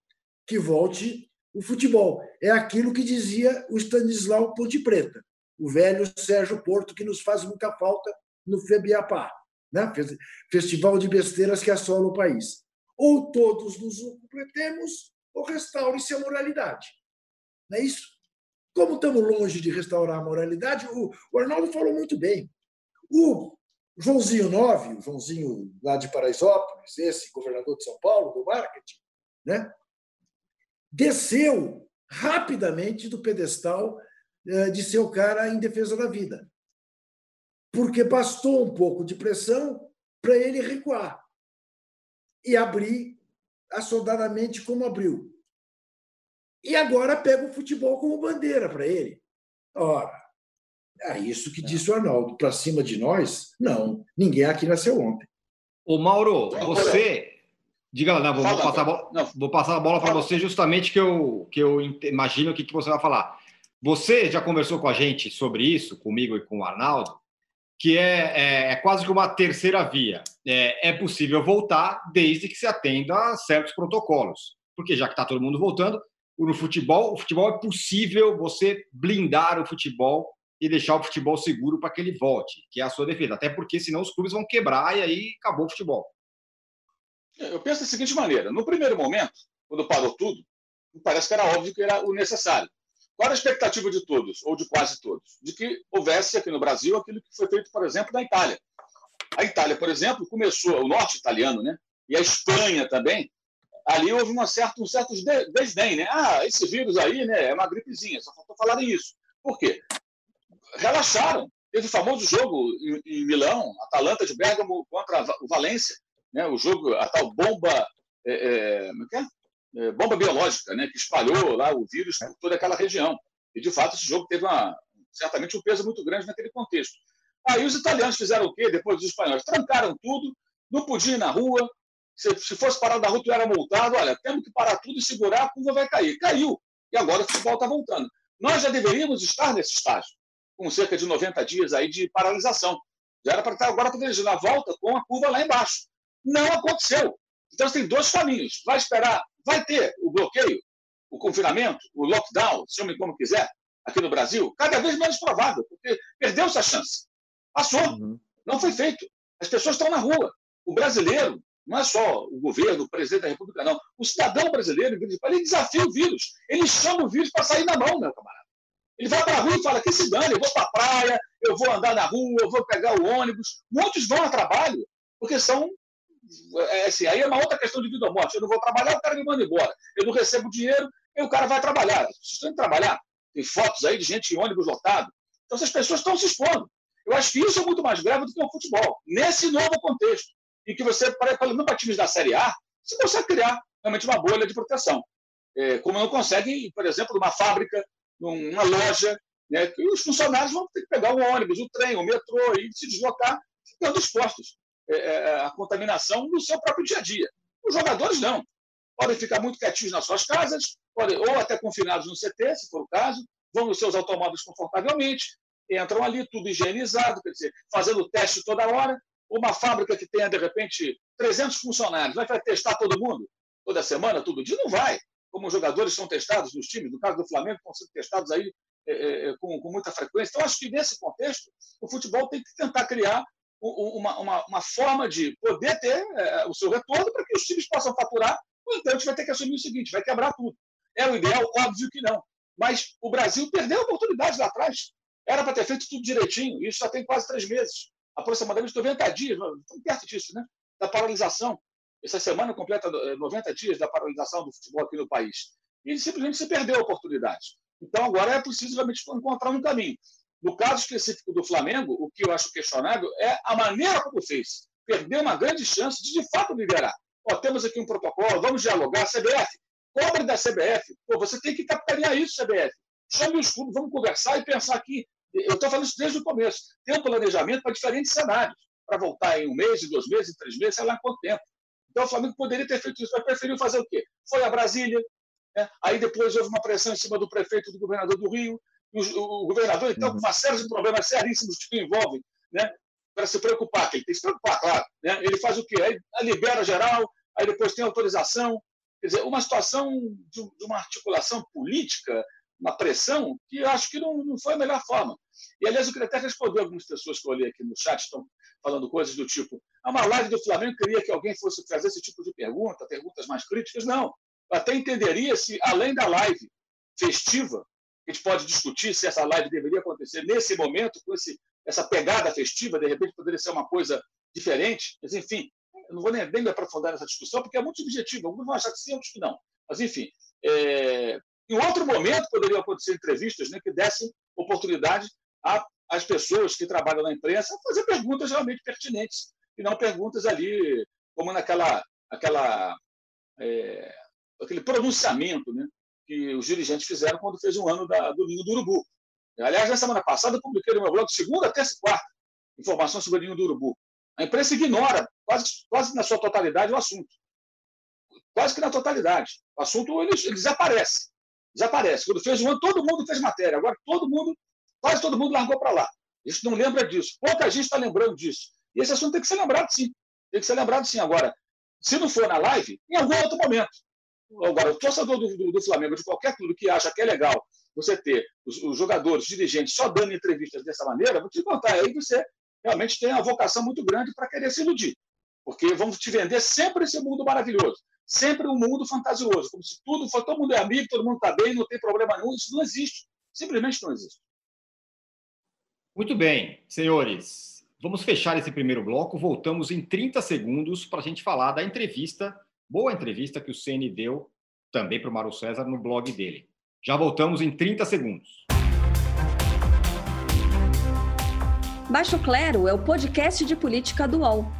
Speaker 2: que volte o futebol. É aquilo que dizia o Stanislau Ponte Preta, o velho Sérgio Porto, que nos faz muita falta no FEBIAPA, né? Festival de Besteiras que assola o país. Ou todos nos completemos, ou restaure-se a moralidade. Não é isso? Como estamos longe de restaurar a moralidade, o, Arnaldo falou muito bem. O Joãozinho Nove, o Joãozinho lá de Paraisópolis, esse governador de São Paulo, do marketing, né? desceu rapidamente do pedestal eh, de ser o cara em defesa da vida. Porque bastou um pouco de pressão para ele recuar e abrir assodadamente como abriu. E agora pega o futebol como bandeira para ele. Ora, é isso que disse o Arnaldo. Para cima de nós, não. Ninguém aqui nasceu ontem.
Speaker 1: Ô, Mauro, você Diga lá, não, vou, Fala, passar, não. vou passar a bola para você justamente que eu, que eu imagino o que, que você vai falar. Você já conversou com a gente sobre isso, comigo e com o Arnaldo, que é, é, é quase que uma terceira via. É, é, possível voltar desde que se atenda a certos protocolos. Porque já que está todo mundo voltando, no futebol, o futebol é possível você blindar o futebol e deixar o futebol seguro para que ele volte, que é a sua defesa. Até porque senão os clubes vão quebrar e aí acabou o futebol.
Speaker 3: Eu penso da seguinte maneira: no primeiro momento, quando parou tudo, parece que era óbvio que era o necessário. Qual era a expectativa de todos, ou de quase todos? De que houvesse aqui no Brasil aquilo que foi feito, por exemplo, na Itália. A Itália, por exemplo, começou, o norte italiano, né? e a Espanha também, ali houve uma certa, um certo desdém. Né? Ah, esse vírus aí né, é uma gripezinha, só faltou falar isso. Por quê? Relaxaram. Teve o famoso jogo em, em Milão, Atalanta de Bergamo contra o Valência, né? o jogo, a tal bomba, é, é, é, é, bomba biológica, né? que espalhou lá o vírus por toda aquela região. E, de fato, esse jogo teve uma, certamente um peso muito grande naquele contexto. Aí os italianos fizeram o quê? Depois dos espanhóis, trancaram tudo, não podia ir na rua. Se, se fosse parar na rua, tu era multado. Olha, temos que parar tudo e segurar, a curva vai cair. Caiu. E agora o futebol está voltando. Nós já deveríamos estar nesse estágio, com cerca de 90 dias aí de paralisação. Já era para estar agora planejando a volta com a curva lá embaixo. Não aconteceu. Então você tem dois caminhos. Vai esperar, vai ter o bloqueio, o confinamento, o lockdown, chame como quiser, aqui no Brasil, cada vez menos provável, porque perdeu-se a chance. Passou. Uhum. Não foi feito. As pessoas estão na rua. O brasileiro, não é só o governo, o presidente da República, não. O cidadão brasileiro, ele desafia o vírus. Ele chama o vírus para sair na mão, meu camarada. Ele vai para a rua e fala: que se dane, eu vou para a praia, eu vou andar na rua, eu vou pegar o ônibus. Muitos vão a trabalho, porque são. É, assim, aí é uma outra questão de vida ou morte. Eu não vou trabalhar, o cara me manda embora. Eu não recebo dinheiro, e o cara vai trabalhar. Vocês têm que trabalhar. Tem fotos aí de gente em ônibus lotado. Então, essas pessoas estão se expondo. Eu acho que isso é muito mais grave do que o futebol, nesse novo contexto, em que você, para, para times da Série A, você consegue criar realmente uma bolha de proteção. É, como não consegue, por exemplo, numa fábrica, numa loja, né, que os funcionários vão ter que pegar o ônibus, o trem, o metrô e se deslocar, ficando expostos é, é, à contaminação no seu próprio dia a dia. Os jogadores não. Podem ficar muito quietinhos nas suas casas, podem, ou até confinados no CT, se for o caso, vão nos seus automóveis confortavelmente, entram ali, tudo higienizado, quer dizer, fazendo teste toda hora. Uma fábrica que tenha, de repente, 300 funcionários, vai testar todo mundo? Toda semana, todo dia? Não vai. Como os jogadores são testados nos times, no caso do Flamengo, estão sendo testados aí é, é, com, com, muita frequência. Então, acho que nesse contexto, o futebol tem que tentar criar uma, uma, uma forma de poder ter é, o seu retorno para que os times possam faturar. A gente vai ter que assumir o seguinte: vai quebrar tudo. É o ideal? Óbvio que não. Mas o Brasil perdeu a oportunidade lá atrás. Era para ter feito tudo direitinho, isso já tem quase três meses, aproximadamente 90 dias, estamos perto disso, né? Da paralisação. Essa semana completa 90 eh, dias da paralisação do futebol aqui no país. E simplesmente se perdeu a oportunidade. Então, agora é preciso realmente encontrar um caminho. No caso específico do Flamengo, o que eu acho questionável é a maneira como fez. Perdeu uma grande chance de, de fato, liderar. Ó, temos aqui um protocolo, vamos dialogar. CBF, cobre da CBF. Pô, você tem que capitanear isso, CBF. Chame os clubes, vamos conversar e pensar aqui eu estou falando isso desde o começo. Tem um planejamento para diferentes cenários, para voltar em um mês, dois meses, três meses, sei lá quanto tempo. Então o Flamengo poderia ter feito isso, mas preferiu fazer o quê? Foi a Brasília, né? aí depois houve uma pressão em cima do prefeito do governador do Rio, o, o governador, então, com uma série de problemas seríssimos que envolvem, né? para se preocupar, que ele tem que se preocupar, claro. Né? Ele faz o quê? Aí libera geral, aí depois tem autorização. Quer dizer, uma situação de, de uma articulação política uma pressão que eu acho que não, não foi a melhor forma. E, aliás, eu queria até responder algumas pessoas que eu olhei aqui no chat, estão falando coisas do tipo: ah, uma live do Flamengo queria que alguém fosse fazer esse tipo de pergunta, perguntas mais críticas. Não. Eu até entenderia se, além da live festiva, a gente pode discutir se essa live deveria acontecer nesse momento, com esse, essa pegada festiva, de repente poderia ser uma coisa diferente. Mas, enfim, eu não vou nem, nem me aprofundar nessa discussão, porque é muito subjetivo. Alguns vão achar que sim, outros que não. Mas, enfim, é, em outro momento, poderiam acontecer entrevistas né, que dessem oportunidade às pessoas que trabalham na imprensa a fazer perguntas realmente pertinentes, e não perguntas ali, como naquela aquela, é, aquele pronunciamento né, que os dirigentes fizeram quando fez um ano da, do Ninho do Urubu. Aliás, na semana passada, eu publiquei no meu blog segunda, terça e quarta informações sobre o Ninho do Urubu. A imprensa ignora, quase, quase na sua totalidade, o assunto. Quase que na totalidade. O assunto ele, ele desaparece desaparece. Quando fez um ano, todo mundo fez matéria. Agora todo mundo, quase todo mundo largou para lá. Gente não lembra disso. Pouca gente está lembrando disso. E esse assunto tem que ser lembrado sim. Tem que ser lembrado sim. Agora, se não for na live, em algum outro momento. Agora, o torcedor do, do, do Flamengo, de qualquer clube que acha que é legal você ter os, os, jogadores, os dirigentes só dando entrevistas dessa maneira, vou te contar, aí você realmente tem uma vocação muito grande para querer se iludir. Porque vamos te vender sempre esse mundo maravilhoso, sempre um mundo fantasioso, como se tudo for, todo mundo é amigo, todo mundo está bem, não tem problema nenhum. Isso não existe. Simplesmente não existe.
Speaker 1: Muito bem, senhores. Vamos fechar esse primeiro bloco. Voltamos em 30 segundos para a gente falar da entrevista, boa entrevista que o CN deu também para o Mário César no blog dele. Já voltamos em 30 segundos.
Speaker 5: Baixo Clero é o podcast de política do UOL.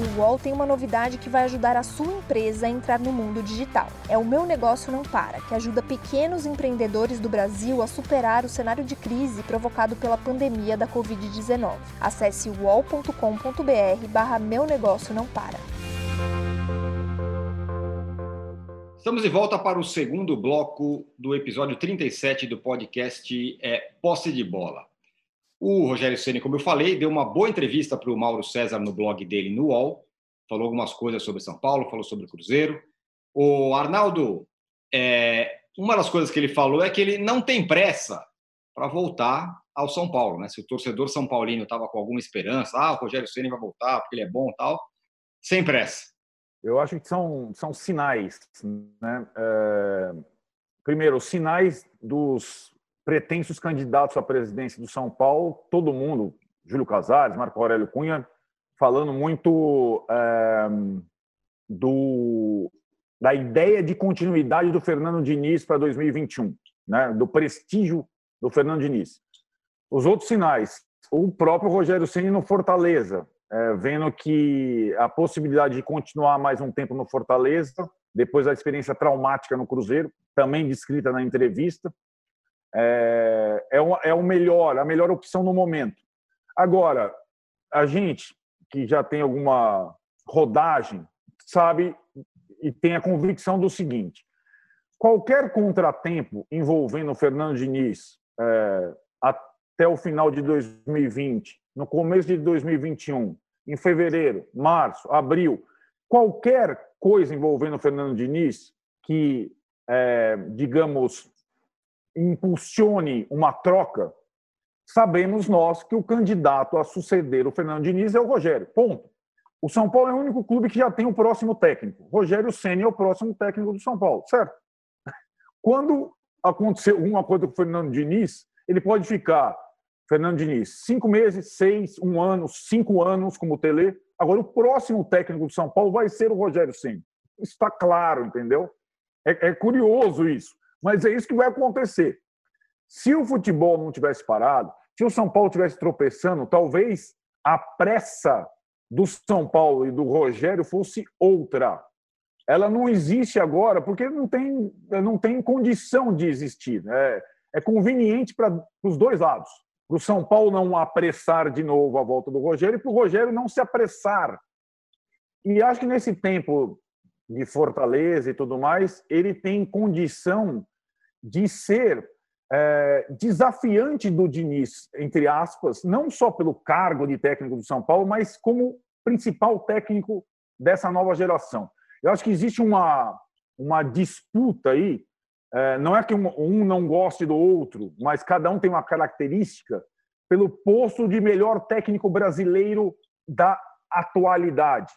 Speaker 6: O UOL tem uma novidade que vai ajudar a sua empresa a entrar no mundo digital. É o Meu Negócio Não Para, que ajuda pequenos empreendedores do Brasil a superar o cenário de crise provocado pela pandemia da Covid-19. Acesse uol.com.br barra Meu Negócio Não Para.
Speaker 1: Estamos de volta para o segundo bloco do episódio 37 do podcast é, Posse de Bola. O Rogério Ceni, como eu falei, deu uma boa entrevista para o Mauro César no blog dele no UOL, falou algumas coisas sobre São Paulo, falou sobre o Cruzeiro. O Arnaldo, é, uma das coisas que ele falou é que ele não tem pressa para voltar ao São Paulo, né? Se o torcedor são paulino estava com alguma esperança, ah, o Rogério Ceni vai voltar porque ele é bom, tal, sem pressa.
Speaker 4: Eu acho que são são sinais, né? É, primeiro, sinais dos pretensos candidatos à presidência do São Paulo, todo mundo, Júlio Casares, Marco Aurélio Cunha, falando muito é, do, da ideia de continuidade do Fernando Diniz para 2021, né, do prestígio do Fernando Diniz. Os outros sinais, o próprio Rogério Ceni no Fortaleza, é, vendo que a possibilidade de continuar mais um tempo no Fortaleza, depois da experiência traumática no Cruzeiro, também descrita na entrevista, é, é, o, é o melhor, a melhor opção no momento. Agora, a gente que já tem alguma rodagem sabe e tem a convicção do seguinte: qualquer contratempo envolvendo o Fernando Diniz é, até o final de 2020, no começo de 2021, em fevereiro, março, abril, qualquer coisa envolvendo o Fernando Diniz que, é, digamos, impulsione uma troca, sabemos nós que o candidato a suceder o Fernando Diniz é o Rogério. Ponto. O São Paulo é o único clube que já tem o próximo técnico. Rogério Senna é o próximo técnico do São Paulo, certo? *laughs* Quando acontecer alguma coisa com o Fernando Diniz, ele pode ficar, Fernando Diniz, cinco meses, seis, um ano, cinco anos como Tele. Agora, o próximo técnico do São Paulo vai ser o Rogério Senna. Está claro, entendeu? É, é curioso isso. Mas é isso que vai acontecer. Se o futebol não tivesse parado, se o São Paulo tivesse tropeçando, talvez a pressa do São Paulo e do Rogério fosse outra. Ela não existe agora porque não tem, não tem condição de existir. É, é conveniente para os dois lados. Para o São Paulo não apressar de novo a volta do Rogério e para o Rogério não se apressar. E acho que nesse tempo de Fortaleza e tudo mais, ele tem condição de ser é, desafiante do Diniz, entre aspas, não só pelo cargo de técnico do São Paulo, mas como principal técnico dessa nova geração. Eu acho que existe uma, uma disputa aí, é, não é que um, um não goste do outro, mas cada um tem uma característica pelo posto de melhor técnico brasileiro da atualidade.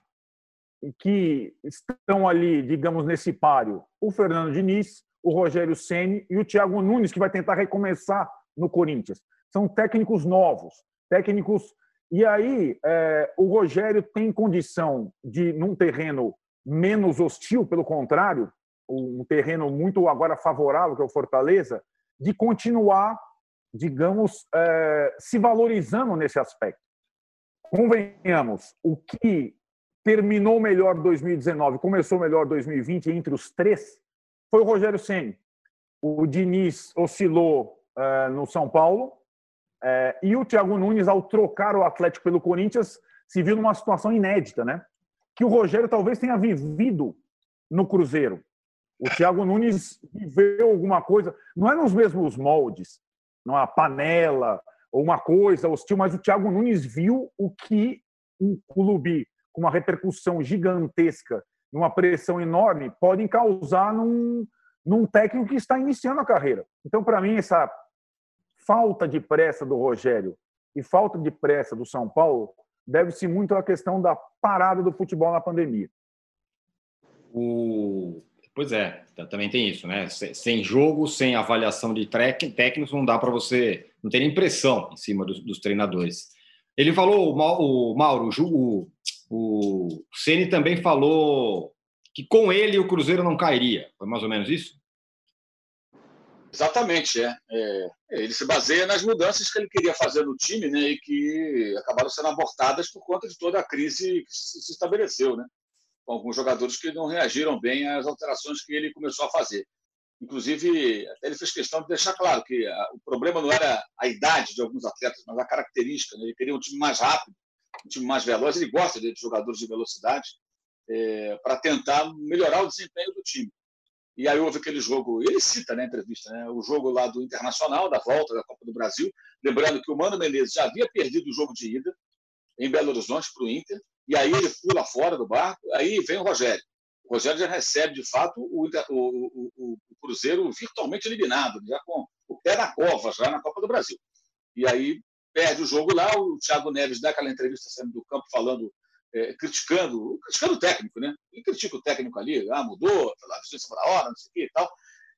Speaker 4: Que estão ali, digamos, nesse páreo, o Fernando Diniz, o Rogério Ceni e o Thiago Nunes, que vai tentar recomeçar no Corinthians. São técnicos novos, técnicos. E aí, é, o Rogério tem condição de, num terreno menos hostil, pelo contrário, um terreno muito agora favorável, que é o Fortaleza, de continuar, digamos, é, se valorizando nesse aspecto. Convenhamos, o que terminou melhor 2019, começou melhor 2020 entre os três, foi o Rogério Ceni. O Diniz oscilou uh, no São Paulo uh, e o Thiago Nunes, ao trocar o Atlético pelo Corinthians, se viu numa situação inédita, né? Que o Rogério talvez tenha vivido no Cruzeiro. O Thiago Nunes viveu alguma coisa, não é nos mesmos moldes, não é panela ou uma coisa hostil, mas o Thiago Nunes viu o que um clube com uma repercussão gigantesca, numa pressão enorme, podem causar num, num técnico que está iniciando a carreira. Então, para mim, essa falta de pressa do Rogério e falta de pressa do São Paulo deve-se muito à questão da parada do futebol na pandemia.
Speaker 1: O... Pois é, também tem isso, né? Sem jogo, sem avaliação de técnicos, não dá para você não ter impressão em cima dos, dos treinadores. Ele falou, o Mauro, o, o Ceni também falou que com ele o Cruzeiro não cairia. Foi mais ou menos isso?
Speaker 3: Exatamente, é. é. Ele se baseia nas mudanças que ele queria fazer no time, né, e que acabaram sendo abortadas por conta de toda a crise que se estabeleceu, né, com alguns jogadores que não reagiram bem às alterações que ele começou a fazer. Inclusive, ele fez questão de deixar claro que a, o problema não era a idade de alguns atletas, mas a característica. Né? Ele queria um time mais rápido, um time mais veloz. Ele gosta de jogadores de velocidade é, para tentar melhorar o desempenho do time. E aí houve aquele jogo, ele cita na entrevista, né, o jogo lá do Internacional, da volta da Copa do Brasil, lembrando que o Mano Menezes já havia perdido o jogo de ida em Belo Horizonte para o Inter, e aí ele pula fora do barco, aí vem o Rogério. O Rogério já recebe, de fato, o, o, o, o Cruzeiro virtualmente eliminado, já com o pé na cova, já na Copa do Brasil. E aí perde o jogo lá, o Thiago Neves dá aquela entrevista saindo do campo falando é, criticando, criticando o técnico, né? Ele critica o técnico ali, ah, mudou, pela vizinhança da hora, não sei o que e tal.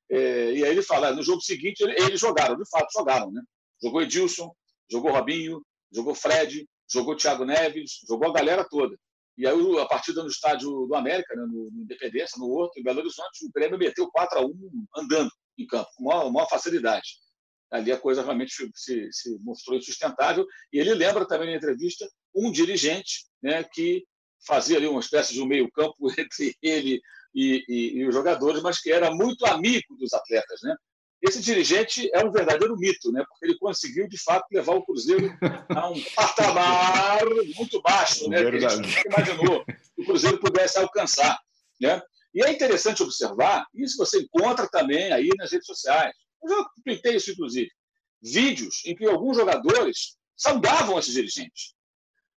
Speaker 3: É, e aí ele fala, no jogo seguinte eles jogaram, de fato jogaram, né? Jogou Edilson, jogou Robinho, jogou Fred, jogou Thiago Neves, jogou a galera toda. E aí a partida no estádio do América, né, no, no Independência, no Horto, em Belo Horizonte, o Grêmio meteu 4 a 1 andando em campo, com maior, maior facilidade. Ali a coisa realmente se, se mostrou insustentável. E ele lembra também na entrevista um dirigente né, que fazia ali uma espécie de um meio-campo *laughs* entre ele e, e, e, os jogadores, mas que era muito amigo dos atletas. Né? Esse dirigente é um verdadeiro mito, né? porque ele conseguiu, de fato, levar o Cruzeiro a um patamar muito baixo, né? que a gente nunca imaginou que o Cruzeiro pudesse alcançar. Né? E é interessante observar, isso você encontra também aí nas redes sociais. Eu já tuitei isso, inclusive. Vídeos em que alguns jogadores saudavam esses dirigentes.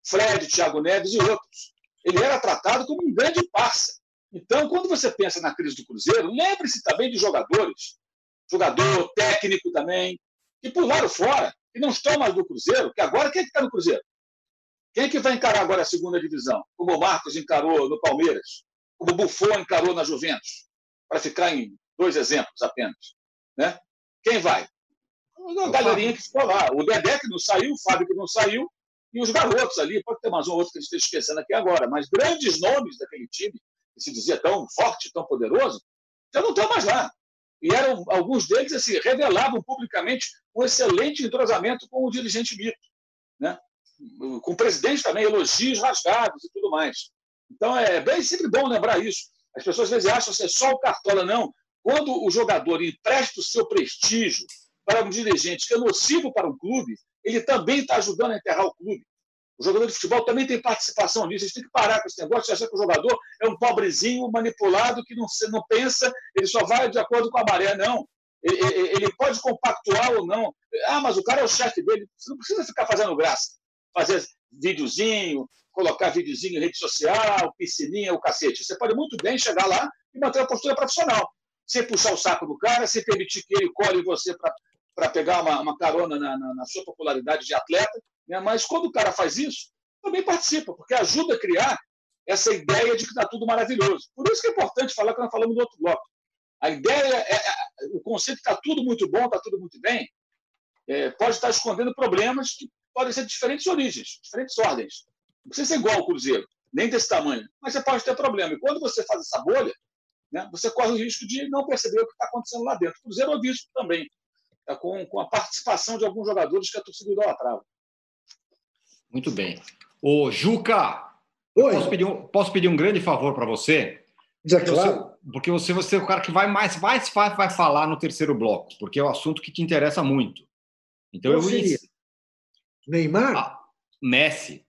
Speaker 3: Fred, Thiago Neves e outros. Ele era tratado como um grande parça. Então, quando você pensa na crise do Cruzeiro, lembre-se também de jogadores, jogador, técnico também, que pularam fora, que não estão mais no Cruzeiro, que agora quem é que está no Cruzeiro? Quem é que vai encarar agora a segunda divisão? Como o Marcos encarou no Palmeiras, como o Buffon encarou na Juventus, para ficar em dois exemplos apenas. Né? Quem vai? A galerinha que ficou lá. O Dedé que não saiu, o Fábio que não saiu, e os garotos ali, pode ter mais um outro que a gente esteja esquecendo aqui agora, mas grandes nomes daquele time, que se dizia tão forte, tão poderoso, já não estão mais lá. E eram alguns deles assim, revelavam publicamente um excelente entrosamento com o dirigente Mito, né? com o presidente também, elogios rasgados e tudo mais. Então é bem sempre bom lembrar isso. As pessoas às vezes acham que é só o Cartola, não. Quando o jogador empresta o seu prestígio para um dirigente que é nocivo para um clube, ele também está ajudando a enterrar o clube. O jogador de futebol também tem participação nisso. A gente tem que parar com esse negócio de achar que o jogador é um pobrezinho manipulado que não, não pensa, ele só vai de acordo com a maré. Não. Ele, ele pode compactuar ou não. Ah, mas o cara é o chefe dele. Você não precisa ficar fazendo graça. Fazer videozinho, colocar videozinho em rede social, piscininha, o cacete. Você pode muito bem chegar lá e manter a postura profissional. Sem puxar o saco do cara, sem permitir que ele colhe você para pegar uma, uma carona na, na, na, sua popularidade de atleta, né? mas quando o cara faz isso, também participa, porque ajuda a criar essa ideia de que está tudo maravilhoso. Por isso que é importante falar que nós falamos do outro bloco. A ideia, é, é o conceito está tudo muito bom, está tudo muito bem, é, pode estar escondendo problemas que podem ser de diferentes origens, diferentes ordens. Não precisa ser igual ao Cruzeiro, nem desse tamanho, mas você pode ter problema. E quando você faz essa bolha, né, você corre o risco de não perceber o que está acontecendo lá dentro. O Cruzeiro ouviu isso também. É com, com a participação de alguns jogadores que a torcida idolatrava.
Speaker 1: Muito bem. Ô, Juca, Posso, pedir um, posso pedir um grande favor para você?
Speaker 2: Já, claro.
Speaker 1: Você, porque você, você é o cara que vai mais vai, vai, vai falar no terceiro bloco, porque é o assunto que te interessa muito. Então Qual eu
Speaker 2: seria? Neymar? Ah,
Speaker 1: Messi.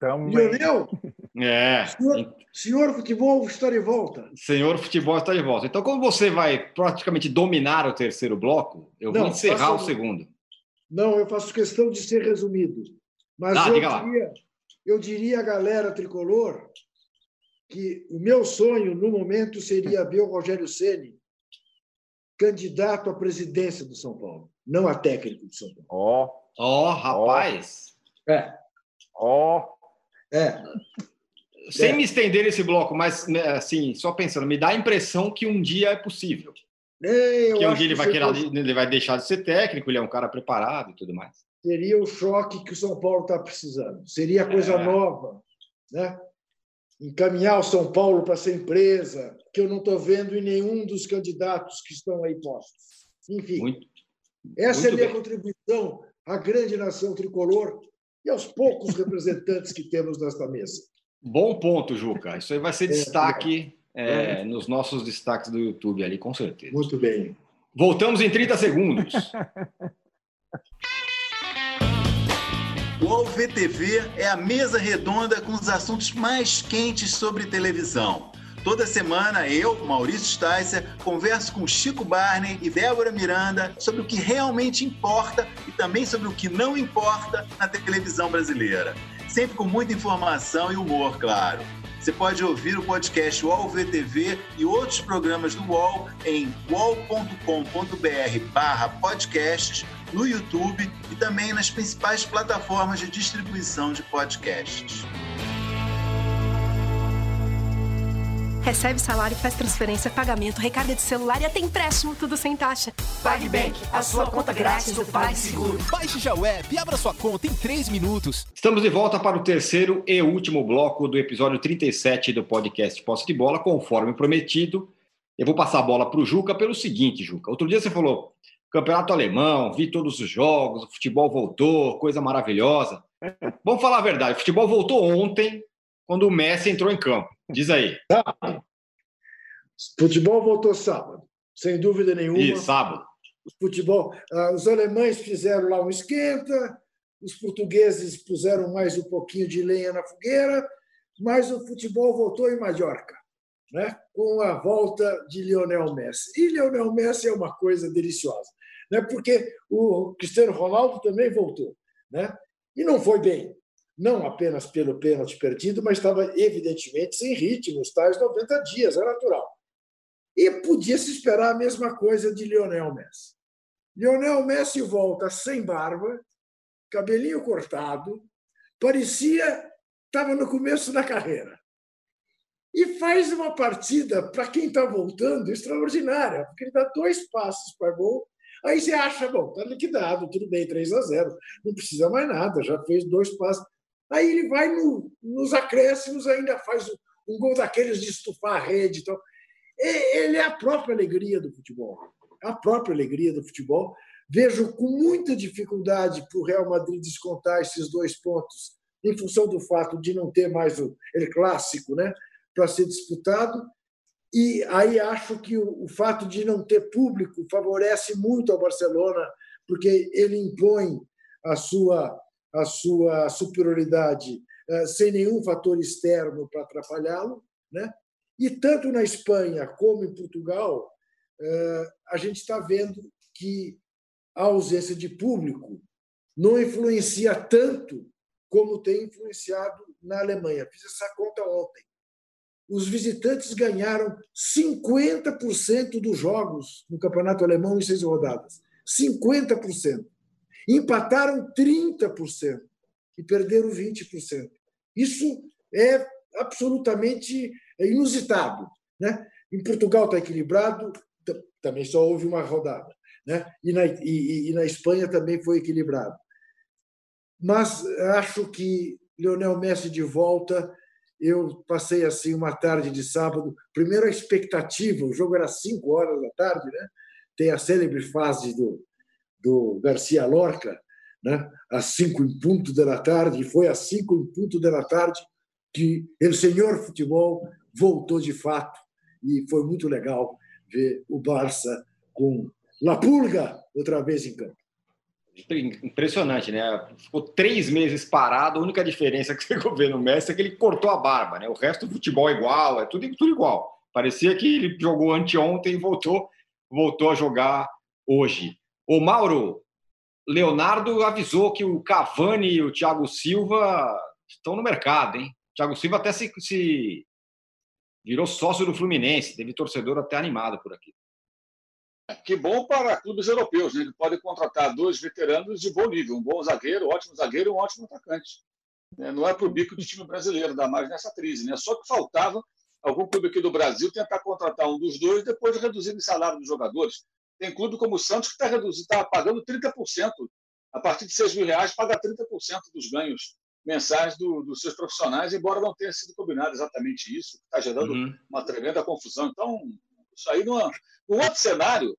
Speaker 2: Também. Lionel?
Speaker 1: É.
Speaker 2: Senhor, senhor, futebol está de volta.
Speaker 1: Senhor futebol está de volta. Então, como você vai praticamente dominar o terceiro bloco, eu Não, vou encerrar faço... o segundo.
Speaker 2: Não, eu faço questão de ser resumido. Mas ah, eu, diria, eu diria à galera tricolor que o meu sonho, no momento, seria ver o Rogério Ceni candidato à presidência do São Paulo, não a técnico do São Paulo.
Speaker 1: Ó, oh, oh, rapaz!
Speaker 2: É.
Speaker 4: Ó.
Speaker 2: Oh. É.
Speaker 1: Sem é. me estender esse bloco, mas né, assim, só pensando, me dá a impressão que um dia é possível.
Speaker 2: É,
Speaker 1: que um dia ele vai, querer, ele vai deixar de ser técnico, ele é um cara preparado e tudo mais.
Speaker 2: Seria o choque que o São Paulo está precisando. Seria coisa é. nova, né? encaminhar o São Paulo para ser empresa, que eu não estou vendo em nenhum dos candidatos que estão aí postos. Enfim, muito, essa muito é a minha bem. contribuição à grande nação tricolor e aos poucos representantes que temos nesta mesa.
Speaker 1: Bom ponto, Juca. Isso aí vai ser *laughs* é, destaque é. É, nos nossos destaques do YouTube ali, com certeza.
Speaker 2: Muito bem.
Speaker 1: Voltamos em 30 segundos.
Speaker 7: O UOL-VTV é a mesa redonda com os assuntos mais quentes sobre televisão. Toda semana eu, Maurício Sticer, converso com Chico Barney e Débora Miranda sobre o que realmente importa e também sobre o que não importa na televisão brasileira. Sempre com muita informação e humor, claro. Você pode ouvir o podcast UOL VTV e outros programas do UOL em uol.com.br/podcasts no YouTube e também nas principais plataformas de distribuição de podcasts.
Speaker 8: Recebe salário, faz transferência, pagamento, recarga de celular e até empréstimo, tudo sem taxa.
Speaker 9: PagBank, a sua conta grátis do PagSeguro.
Speaker 10: Baixe já o app e abra sua conta em 3 minutos.
Speaker 1: Estamos de volta para o terceiro e último bloco do episódio 37 do podcast Posse de Bola, conforme prometido. Eu vou passar a bola para o Juca pelo seguinte, Juca. Outro dia você falou, campeonato alemão, vi todos os jogos, o futebol voltou, coisa maravilhosa. Vamos falar a verdade, o futebol voltou ontem, quando o Messi entrou em campo. Diz aí.
Speaker 2: Sábado. Futebol voltou sábado, sem dúvida nenhuma.
Speaker 1: E sábado.
Speaker 2: Futebol, ah, os alemães fizeram lá um esquenta, os portugueses puseram mais um pouquinho de lenha na fogueira, mas o futebol voltou em Mallorca, né? com a volta de Lionel Messi. E Lionel Messi é uma coisa deliciosa, né? porque o Cristiano Ronaldo também voltou. Né? E não foi bem não apenas pelo pênalti perdido, mas estava evidentemente sem ritmo, os tais 90 dias, é natural. E podia se esperar a mesma coisa de Lionel Messi. Lionel Messi volta sem barba, cabelinho cortado, parecia estava no começo da carreira. E faz uma partida, para quem está voltando, extraordinária, porque ele dá dois passos para gol. Aí você acha, bom, está liquidado, tudo bem, 3 a 0, não precisa mais nada, já fez dois passos. Aí ele vai no, nos acréscimos, ainda faz um gol daqueles de estufar a rede. Então, ele é a própria alegria do futebol. A própria alegria do futebol. Vejo com muita dificuldade para o Real Madrid descontar esses dois pontos, em função do fato de não ter mais o clássico né, para ser disputado. E aí acho que o, o fato de não ter público favorece muito ao Barcelona, porque ele impõe a sua a sua superioridade eh, sem nenhum fator externo para atrapalhá-lo. Né? E tanto na Espanha como em Portugal, eh, a gente está vendo que a ausência de público não influencia tanto como tem influenciado na Alemanha. Fiz essa conta ontem. Os visitantes ganharam 50% dos jogos no campeonato alemão em seis rodadas. 50%. Empataram 30% e perderam 20%. Isso é absolutamente inusitado. Né? Em Portugal está equilibrado, também só houve uma rodada. Né? E, na, e, e na Espanha também foi equilibrado. Mas acho que Leonel Messi de volta eu passei assim uma tarde de sábado. Primeiro a expectativa, o jogo era 5 horas da tarde, né? Tem a célebre fase do, do Garcia Lorca, né? às cinco em ponto da tarde, e foi às cinco em ponto da tarde que o senhor futebol voltou de fato, e foi muito legal ver o Barça com La Pulga outra vez em campo.
Speaker 1: Impressionante, né? Ficou três meses parado. A única diferença *laughs* que você vê no Messi é que ele cortou a barba, né? O resto do futebol é igual, é tudo, tudo igual. Parecia que ele jogou anteontem e voltou, voltou a jogar hoje. O Mauro, Leonardo avisou que o Cavani e o Thiago Silva estão no mercado, hein? O Thiago Silva até se, se virou sócio do Fluminense, teve torcedor até animado por aqui.
Speaker 3: É, que bom para clubes europeus, né? que podem contratar dois veteranos de bom nível, um bom zagueiro, um ótimo zagueiro e um ótimo atacante. É, não é para o bico do time brasileiro, ainda mais nessa crise. Né? Só que faltava algum clube aqui do Brasil tentar contratar um dos dois depois de reduzir o salário dos jogadores. Tem clube como o Santos que está reduzindo, está pagando 30%. A partir de 6 mil reais, paga 30% dos ganhos mensais do, dos seus profissionais, embora não tenha sido combinado exatamente isso, está gerando uhum. uma tremenda confusão. Então, isso aí, numa, num outro cenário,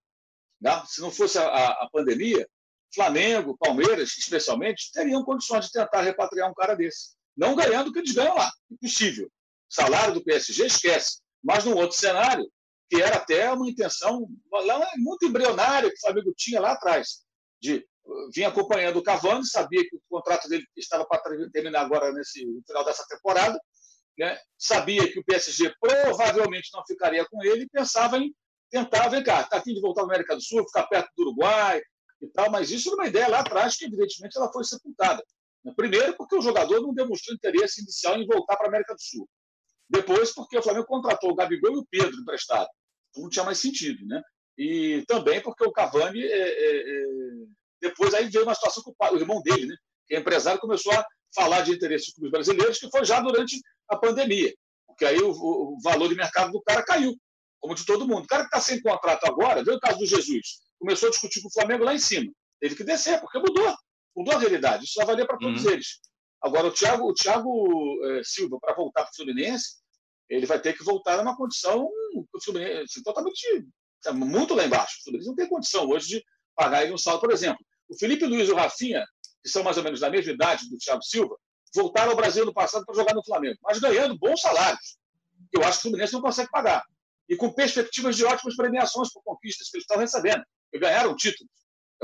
Speaker 3: né, se não fosse a, a, pandemia, Flamengo, Palmeiras, especialmente, teriam condições de tentar repatriar um cara desse. Não ganhando o que eles ganham lá. Impossível. Salário do PSG, esquece. Mas num outro cenário, que era até uma intenção lá, muito embrionária que o Flamengo tinha lá atrás, de vinha acompanhando o Cavani, sabia que o contrato dele estava para terminar agora nesse no final dessa temporada, né? sabia que o PSG provavelmente não ficaria com ele e pensava em tentar, vem cá, está afim de voltar à América do Sul, ficar perto do Uruguai e tal, mas isso era uma ideia lá atrás que, evidentemente, ela foi sepultada. Primeiro, porque o jogador não demonstrou interesse inicial em voltar para a América do Sul. Depois, porque o Flamengo contratou o Gabigol e o Pedro emprestado. Não tinha mais sentido, né? E também porque o Cavani, é, é, é... depois aí veio uma situação com o, pai, o irmão dele, né? Que é empresário, começou a falar de interesse dos clubes brasileiros, que foi já durante a pandemia. Porque aí o, o valor de mercado do cara caiu, como de todo mundo. O cara que está sem contrato agora, veio o caso do Jesus, começou a discutir com o Flamengo lá em cima. Teve que descer, porque mudou. Mudou a realidade. Isso já valia para todos uhum. eles. Agora, o Thiago, o Thiago é, Silva, para voltar para o Fluminense, ele vai ter que voltar numa condição Fluminense, totalmente muito lá embaixo. O Fluminense não tem condição hoje de pagar ele um saldo. Por exemplo, o Felipe Luiz e o Rafinha, que são mais ou menos da mesma idade do Thiago Silva, voltaram ao Brasil no passado para jogar no Flamengo, mas ganhando bons salários, que eu acho que o Fluminense não consegue pagar. E com perspectivas de ótimas premiações por conquistas que eles estão recebendo. E ganharam títulos.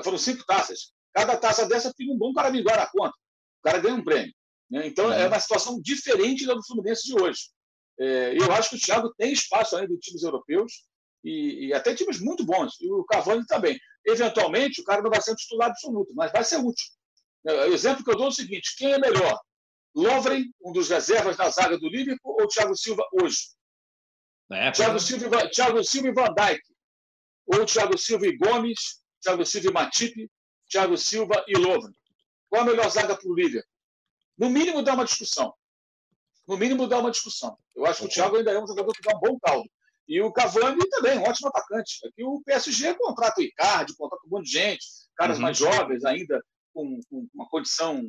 Speaker 3: Foram cinco taças. Cada taça dessa fica um bom caraminguá na conta. O cara ganha um prêmio. Né? Então, é uma situação diferente da do Fluminense de hoje. É, eu acho que o Thiago tem espaço ainda em times europeus e, e, até times muito bons. E o Cavani também. Eventualmente, o cara não vai ser um titular absoluto, mas vai ser útil. É, o exemplo que eu dou é o seguinte: quem é melhor? Lovren, um dos reservas na zaga do Liverpool, ou Thiago Silva hoje? É, Thiago, Silva, Thiago Silva e Van Dijk. Ou Thiago Silva e Gomes, Thiago Silva e Matip, Thiago Silva e Lovren. Qual a melhor zaga para o Liverpool? No mínimo, dá uma discussão no mínimo, dá uma discussão. Eu acho que o Thiago ainda é um jogador que dá um bom caldo. E o Cavani também, um ótimo atacante. Aqui o PSG contrata o Icardi, contrata um monte de gente, caras uhum. mais jovens ainda, com, com, uma condição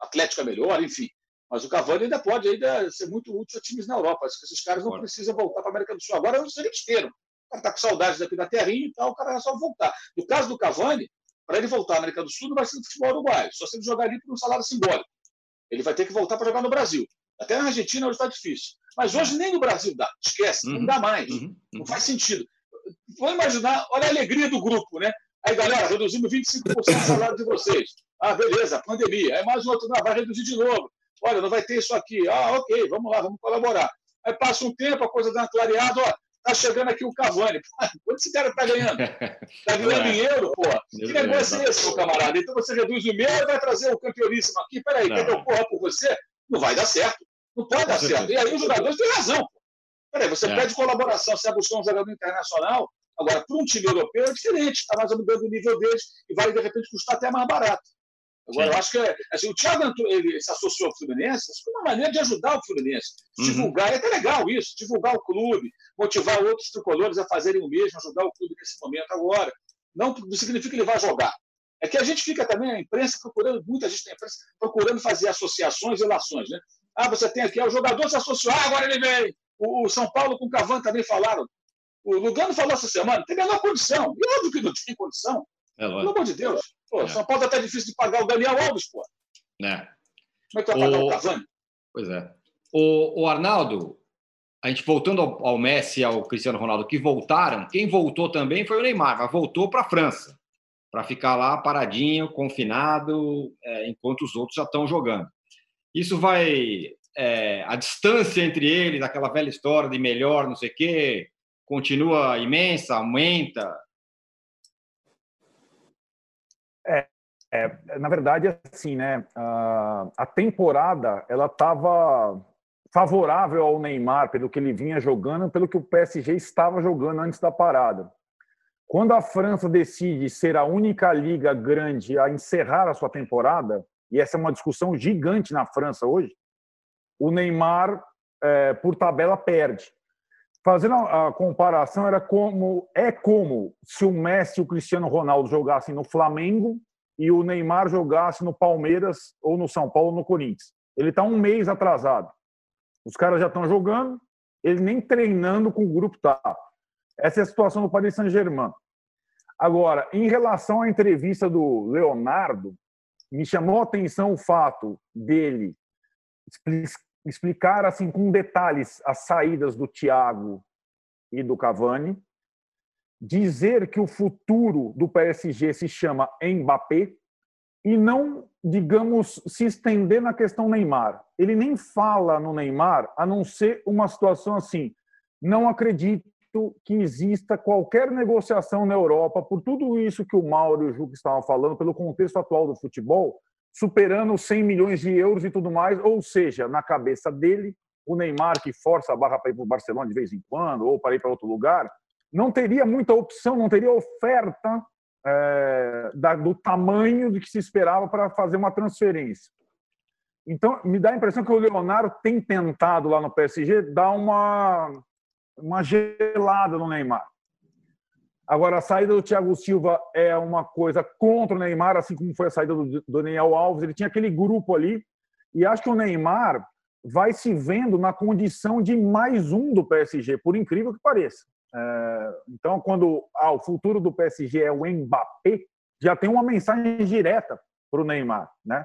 Speaker 3: atlética melhor, enfim. Mas o Cavani ainda pode ainda ser muito útil a times na Europa. Acho que esses caras não Bora. precisam voltar para a América do Sul. Agora não sei eles queiram. O cara está com saudades aqui da terrinha e tal, o cara é só voltar. No caso do Cavani, para ele voltar à América do Sul, não vai ser no futebol uruguaio, só se ele jogar ali por um salário simbólico. Ele vai ter que voltar para jogar no Brasil. Até na Argentina hoje está difícil. Mas hoje nem no Brasil dá. Esquece, uhum. não dá mais. Uhum. uhum. Não faz sentido. Vamos imaginar, olha a alegria do grupo, né? Aí, galera, reduzimos 25% do salário de vocês. Ah, beleza, pandemia. Aí mais outro, não, vai reduzir de novo. Olha, não vai ter isso aqui. Ah, ok, vamos lá, vamos colaborar. Aí passa um tempo, a coisa dá uma clareada, ó, tá chegando aqui o Cavani. Quanto esse cara tá ganhando? *laughs* Tá ganhando em euro, pô. Que negócio é esse, meu camarada? Então você reduz o meu e vai trazer o campeoníssimo aqui. Peraí, quer que eu corra por você? Não vai dar certo. Não pode dar certo. E aí os jogadores têm razão. Peraí, você é. pede colaboração, você vai buscar um jogador internacional, agora, para um time europeu é diferente, está mais ou menos do nível deles e vai, de repente, custar até mais barato. Agora, Sim. eu acho que é, assim, o Thiago ele se associou ao Fluminense, isso foi uma maneira de ajudar o Fluminense, uhum. divulgar, é até legal isso, divulgar o clube, motivar outros tricolores a fazerem o mesmo, ajudar o clube nesse momento agora. Não, não significa que ele vai jogar, é que a gente fica também, a imprensa, procurando, muita gente tem imprensa, procurando fazer associações e relações. Né? Ah, você tem aqui, ah, o jogador se associou, ah, agora ele vem. O, o São Paulo com o Cavani também falaram. O Lugano falou essa semana, tem a menor condição. E óbvio que não tem condição. É, Pelo amor de Deus. Pô, é. São Paulo está até difícil de pagar o Daniel Alves, pô.
Speaker 1: É.
Speaker 3: Como é que vai pagar o, o Cavani?
Speaker 1: Pois é. O, o Arnaldo, a gente voltando ao, ao Messi e ao Cristiano Ronaldo, que voltaram, quem voltou também foi o Neymar, mas voltou para a França. Para ficar lá paradinho, confinado, é, enquanto os outros já estão jogando. Isso vai. É, a distância entre eles, aquela velha história de melhor, não sei o quê, continua imensa, aumenta.
Speaker 4: É, é, na verdade, assim, né? A, temporada ela estava favorável ao Neymar pelo que ele vinha jogando, pelo que o PSG estava jogando antes da parada. Quando a França decide ser a única liga grande a encerrar a sua temporada, e essa é uma discussão gigante na França hoje, o Neymar, é, por tabela, perde. Fazendo a, comparação, era como é como se o Messi e o Cristiano Ronaldo jogassem no Flamengo e o Neymar jogasse no Palmeiras ou no São Paulo ou no Corinthians. Ele está um mês atrasado. Os caras já estão jogando, ele nem treinando com o grupo tá. Essa é a situação do Paris Saint-Germain. Agora, em relação à entrevista do Leonardo, me chamou a atenção o fato dele explicar assim com detalhes as saídas do Thiago e do Cavani, dizer que o futuro do PSG se chama Mbappé e não, digamos, se estender na questão Neymar. Ele nem fala no Neymar, a não ser uma situação assim. Não acredito que exista qualquer negociação na Europa por tudo isso que o Mauro e o Juca estavam falando, pelo contexto atual do futebol, superando 100 milhões de euros e tudo mais. Ou seja, na cabeça dele, o Neymar, que força a barra para ir para o Barcelona de vez em quando, ou para ir para outro lugar, não teria muita opção, não teria oferta é, da, do tamanho do que se esperava para fazer uma transferência. Então, me dá a impressão que o Leonardo tem tentado lá no PSG dar uma, uma gelada no Neymar. Agora, a saída do Thiago Silva é uma coisa contra o Neymar, assim como foi a saída do Daniel Alves. Ele tinha aquele grupo ali, e acho que o Neymar vai se vendo na condição de mais um do PSG, por incrível que pareça. É, então, quando ah, o futuro do PSG é o Mbappé, já tem uma mensagem direta para o Neymar, né?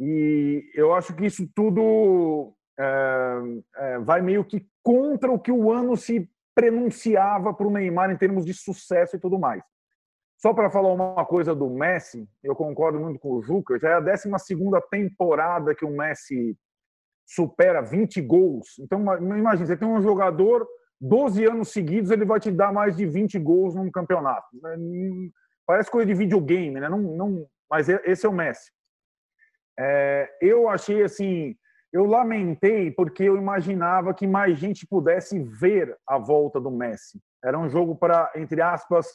Speaker 4: E eu acho que isso tudo é, é, vai meio que contra o que o ano se prenunciava para o Neymar em termos de sucesso e tudo mais. Só para falar uma coisa do Messi, eu concordo muito com o Juca, já é a 12 temporada que o Messi supera 20 gols. Então, imagine, você tem um jogador 12 anos seguidos ele vai te dar mais de 20 gols num campeonato. Né? Parece coisa de videogame, né? Não, não, mas esse é o Messi. É, eu achei assim, eu lamentei porque eu imaginava que mais gente pudesse ver a volta do Messi. Era um jogo para, entre aspas,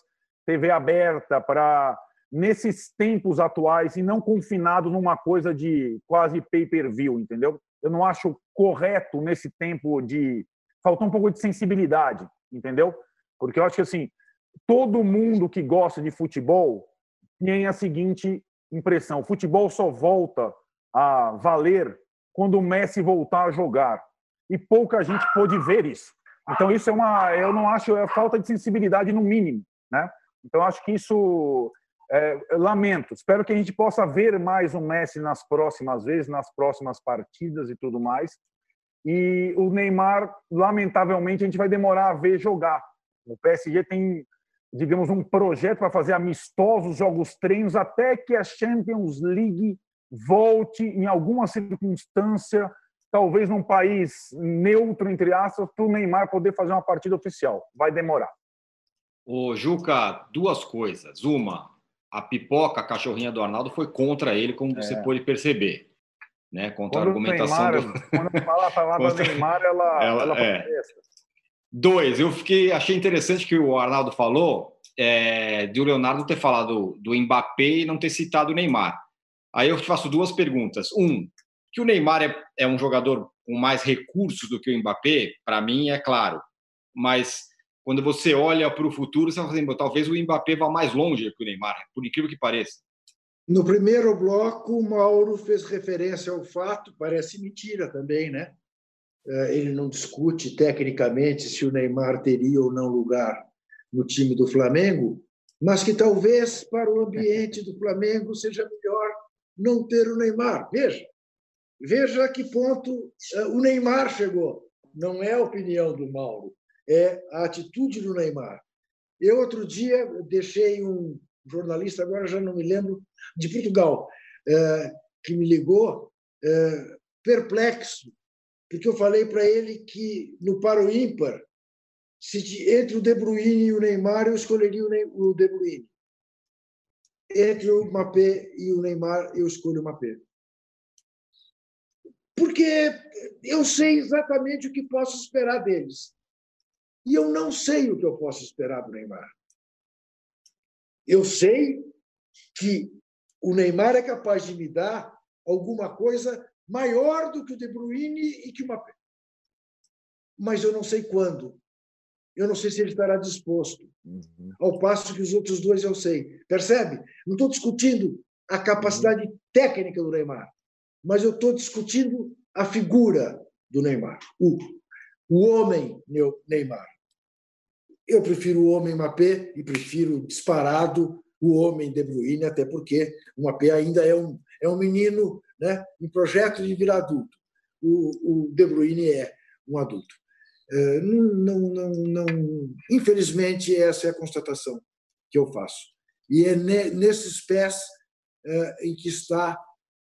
Speaker 4: TV aberta, para nesses tempos atuais e não confinado numa coisa de quase pay-per-view, entendeu? Eu não acho correto nesse tempo de faltou um pouco de sensibilidade, entendeu? Porque eu acho que assim, todo mundo que gosta de futebol tem a seguinte impressão: o futebol só volta a valer quando o Messi voltar a jogar. E pouca gente pôde ver isso. Então isso é uma, eu não acho é falta de sensibilidade no mínimo, né? Então acho que isso é, lamento. Espero que a gente possa ver mais o Messi nas próximas vezes, nas próximas partidas e tudo mais. E o Neymar, lamentavelmente, a gente vai demorar a ver jogar. O PSG tem, digamos, um projeto para fazer amistosos jogos treinos até que a Champions League volte em alguma circunstância, talvez num país neutro, entre aspas, para o Neymar poder fazer uma partida oficial. Vai demorar.
Speaker 1: O Juca, duas coisas. Uma, a pipoca, a cachorrinha do Arnaldo, foi contra ele, como é. você pôde perceber né? Contra quando a argumentação
Speaker 4: Neymar, do... *laughs* Quando fala a palavra contra... Neymar, ela, *laughs* ela, ela é.
Speaker 1: Dois, eu fiquei, achei interessante que o Arnaldo falou é, de o Leonardo ter falado do Mbappé e não ter citado o Neymar. Aí eu te faço duas perguntas. Um, que o Neymar é, é um jogador com mais recursos do que o Mbappé, para mim é claro. Mas quando você olha para o futuro, você vai fazer, talvez o Mbappé vá mais longe que o Neymar, por incrível que pareça.
Speaker 2: No primeiro bloco, o Mauro fez referência ao fato, parece mentira também, né? É, ele não discute tecnicamente se o Neymar teria ou não lugar no time do Flamengo, mas que talvez para o ambiente do Flamengo seja melhor não ter o Neymar. Veja, veja a que ponto é, o Neymar chegou. Não é a opinião do Mauro, é a atitude do Neymar. Eu, outro dia, deixei um, jornalista, agora já não me lembro, de Portugal, é, que me ligou é, perplexo, porque eu falei para ele que no paro ímpar, entre o De Bruyne e o Neymar, eu escolheria o De Bruyne. Entre o Mbappé e o Neymar, eu escolho o Mbappé. Porque eu sei exatamente o que posso esperar deles. E eu não sei o que eu posso esperar do Neymar. Eu sei que o Neymar é capaz de me dar alguma coisa maior do que o De Bruyne e que o Mbappé. Mas eu não sei quando. Eu não sei se ele estará disposto. Uhum. Ao passo que os outros dois eu sei. Percebe? Não estou discutindo a capacidade uhum. técnica do Neymar, mas eu estou discutindo a figura do Neymar, o, o homem Neymar. Eu prefiro o homem Mbappé e prefiro disparado o homem De Bruyne, até porque o Mbappé ainda é um, é um menino né, em projeto de virar adulto. O, o De Bruyne é um adulto. É, não, não, não, infelizmente, essa é a constatação que eu faço. E é nesses pés é, em que está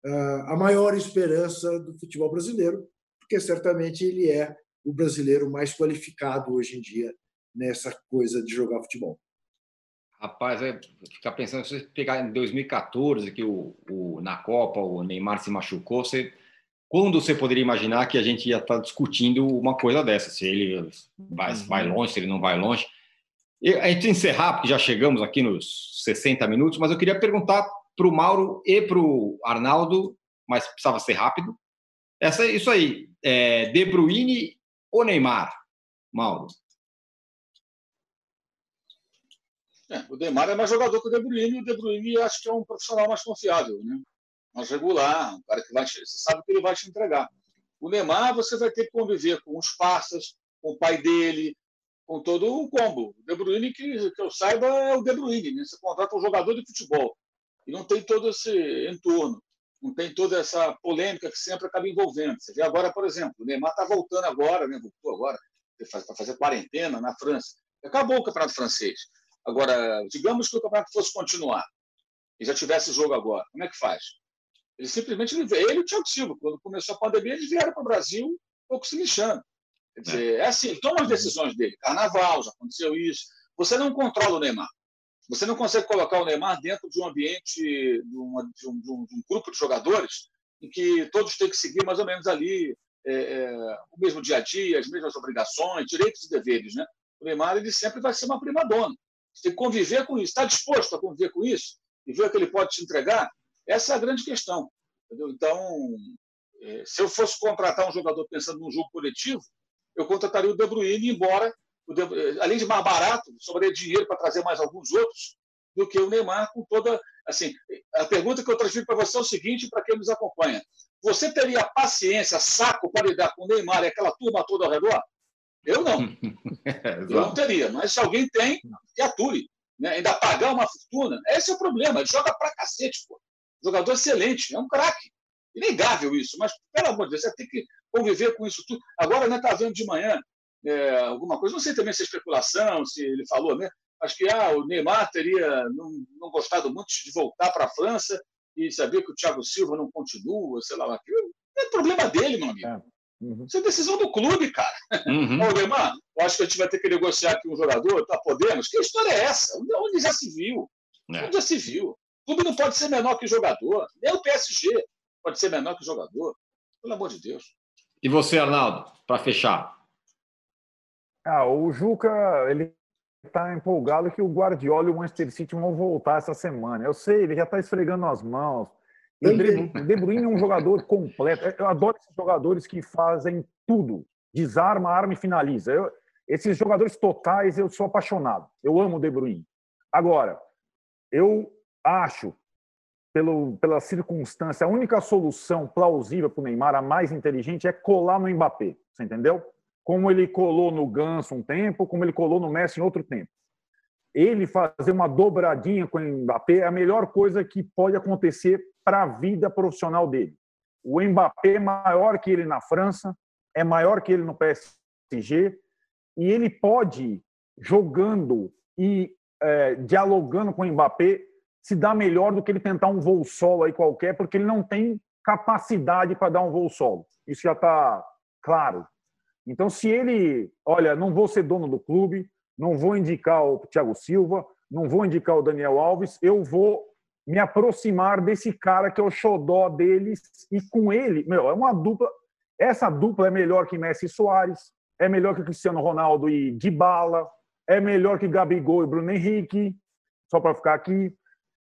Speaker 2: é, a maior esperança do futebol brasileiro, porque certamente ele é o brasileiro mais qualificado hoje em dia nessa coisa de jogar futebol.
Speaker 1: Rapaz, é ficar pensando, se você pegar em 2014, que o, o, na Copa o Neymar se machucou, você, quando você poderia imaginar que a gente ia estar discutindo uma coisa dessa, se ele vai, uhum. vai longe, se ele não vai longe? E a gente encerrar, porque já chegamos aqui nos 60 minutos, mas eu queria perguntar para o Mauro e para o Arnaldo, mas precisava ser rápido. Essa, isso aí, é De Bruyne ou Neymar, Mauro?
Speaker 3: É, o Neymar é mais jogador que o De Bruyne, e o De Bruyne acho que é um profissional mais confiável, né? Mais regular, um cara que vai, você sabe que ele vai te entregar. O Neymar, você vai ter que conviver com os parceiros, com o pai dele, com todo o combo. O De Bruyne, que, que eu saiba, é o De Bruyne. Né? Você contrata um jogador de futebol e não tem todo esse entorno, não tem toda essa polêmica que sempre acaba envolvendo. Você vê agora, por exemplo, o Neymar está voltando agora, né? voltou agora para fazer quarentena na França. Acabou o campeonato francês. Agora, digamos que o campeonato fosse continuar e já tivesse jogo agora, como é que faz? Ele simplesmente ele, ele e o Thiago Silva, quando começou a pandemia, eles vieram para o Brasil um pouco se lixando. Quer dizer, é. é assim, toma as decisões dele. Carnaval, já aconteceu isso. Você não controla o Neymar. Você não consegue colocar o Neymar dentro de um ambiente, de, uma, de, um, de, um, de um, grupo de jogadores em que todos têm que seguir mais ou menos ali é, é, o mesmo dia a dia, as mesmas obrigações, direitos e deveres. Né? O Neymar ele sempre vai ser uma prima dona. Você tem que conviver com isso. Está disposto a conviver com isso? E ver o que ele pode te entregar? Essa é a grande questão. Entendeu? Então, é, se eu fosse contratar um jogador pensando num jogo coletivo, eu contrataria o De Bruyne, embora, De, é, além de mais barato, sobraria dinheiro para trazer mais alguns outros, do que o Neymar com toda. Assim, a pergunta que eu transfiro para você é o seguinte, para quem nos acompanha: você teria paciência, saco para lidar com o Neymar e aquela turma toda ao redor? Eu não. *laughs* eu não teria. Mas se alguém tem, que atue. Né? Ainda pagar uma fortuna, esse é o problema. Ele joga pra cacete, pô. Jogador excelente, é um craque. Inegável isso, mas, pelo amor de Deus, você tem que conviver com isso tudo. Agora, né, tá vendo de manhã é, alguma coisa, não sei também se é especulação, se ele falou, né? Acho que ah, o Neymar teria não, não gostado muito de voltar para a França e sabia que o Thiago Silva não continua, sei lá, aquilo. É problema dele, meu amigo. É. Uhum. Isso é decisão do clube, cara. Uhum. Ô, Neymar, eu acho que a gente vai ter que negociar aqui um jogador, tá? Podemos? Que história é essa? Onde já se viu? É. Onde já se viu? O clube não pode ser menor que jogador. Nem o PSG pode ser menor que jogador. Pelo amor de Deus.
Speaker 1: E você, Arnaldo, para fechar?
Speaker 4: Ah, o Juca, ele está empolgado que o Guardiola e o Manchester City vão voltar essa semana. Eu sei, ele já está esfregando as mãos. O De Bruyne é um jogador completo. Eu adoro esses jogadores que fazem tudo. Desarma, arma e finaliza. Eu, esses jogadores totais, eu sou apaixonado. Eu amo o De Bruyne. Agora, eu acho, pelo, pela circunstância, a única solução plausível para o Neymar, a mais inteligente, é colar no Mbappé. Você entendeu? Como ele colou no Ganso um tempo, como ele colou no Messi em outro tempo. Ele fazer uma dobradinha com o Mbappé é a melhor coisa que pode acontecer para a vida profissional dele. O Mbappé é maior que ele na França, é maior que ele no PSG, e ele pode, jogando e é, dialogando com o Mbappé, se dá melhor do que ele tentar um voo solo aí qualquer, porque ele não tem capacidade para dar um voo solo. Isso já está claro. Então, se ele, olha, não vou ser dono do clube, não vou indicar o Thiago Silva, não vou indicar o Daniel Alves, eu vou me aproximar desse cara que é o xodó deles e com ele, meu, é uma dupla. Essa dupla é melhor que Messi e Soares, é melhor que Cristiano Ronaldo e Dybala, é melhor que Gabigol e Bruno Henrique, só para ficar aqui.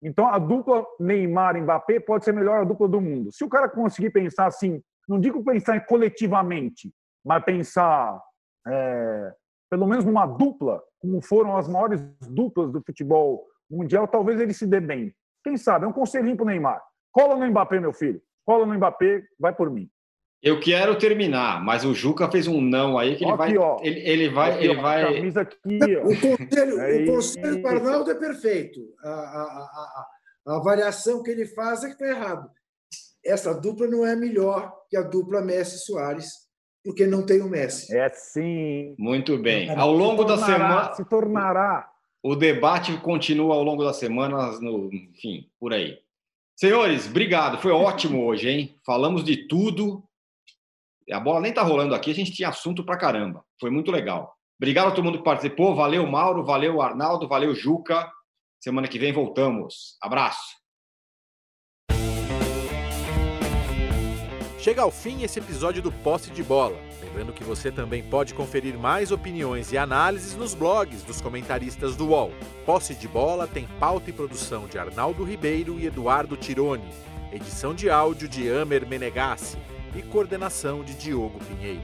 Speaker 4: Então, a dupla Neymar e Mbappé pode ser a melhor dupla do mundo. Se o cara conseguir pensar assim, não digo pensar coletivamente, mas pensar é, pelo menos numa dupla, como foram as maiores duplas do futebol mundial, talvez ele se dê bem. Quem sabe? É um conselhinho para o Neymar. Cola no Mbappé, meu filho. Cola no Mbappé, vai por mim.
Speaker 1: Eu quero terminar, mas o Juca fez um não aí que ele aqui, vai. Ó. Ele, ele vai. Aqui, ele ó, vai...
Speaker 2: Camisa aqui, ó. O conselho, é o conselho do Arnaldo é perfeito. A, a, a, a, avaliação que ele faz é que está errado. Essa dupla não é melhor que a dupla Messi Soares, porque não tem o Messi.
Speaker 4: É sim.
Speaker 1: Muito bem. Ao longo tornará, da semana.
Speaker 4: Se tornará.
Speaker 1: O debate continua ao longo das semanas, no, enfim, por aí. Senhores, obrigado. Foi ótimo hoje, hein? Falamos de tudo a bola nem tá rolando aqui, a gente tinha assunto pra caramba. Foi muito legal. Obrigado a todo mundo que participou. Valeu, Mauro. Valeu, Arnaldo. Valeu, Juca. Semana que vem voltamos. Abraço.
Speaker 10: Chega ao fim esse episódio do Posse de Bola. Lembrando que você também pode conferir mais opiniões e análises nos blogs dos comentaristas do UOL. Posse de Bola tem pauta e produção de Arnaldo Ribeiro e Eduardo Tironi. Edição de áudio de Amer Menegassi e coordenação de Diogo Pinheiro.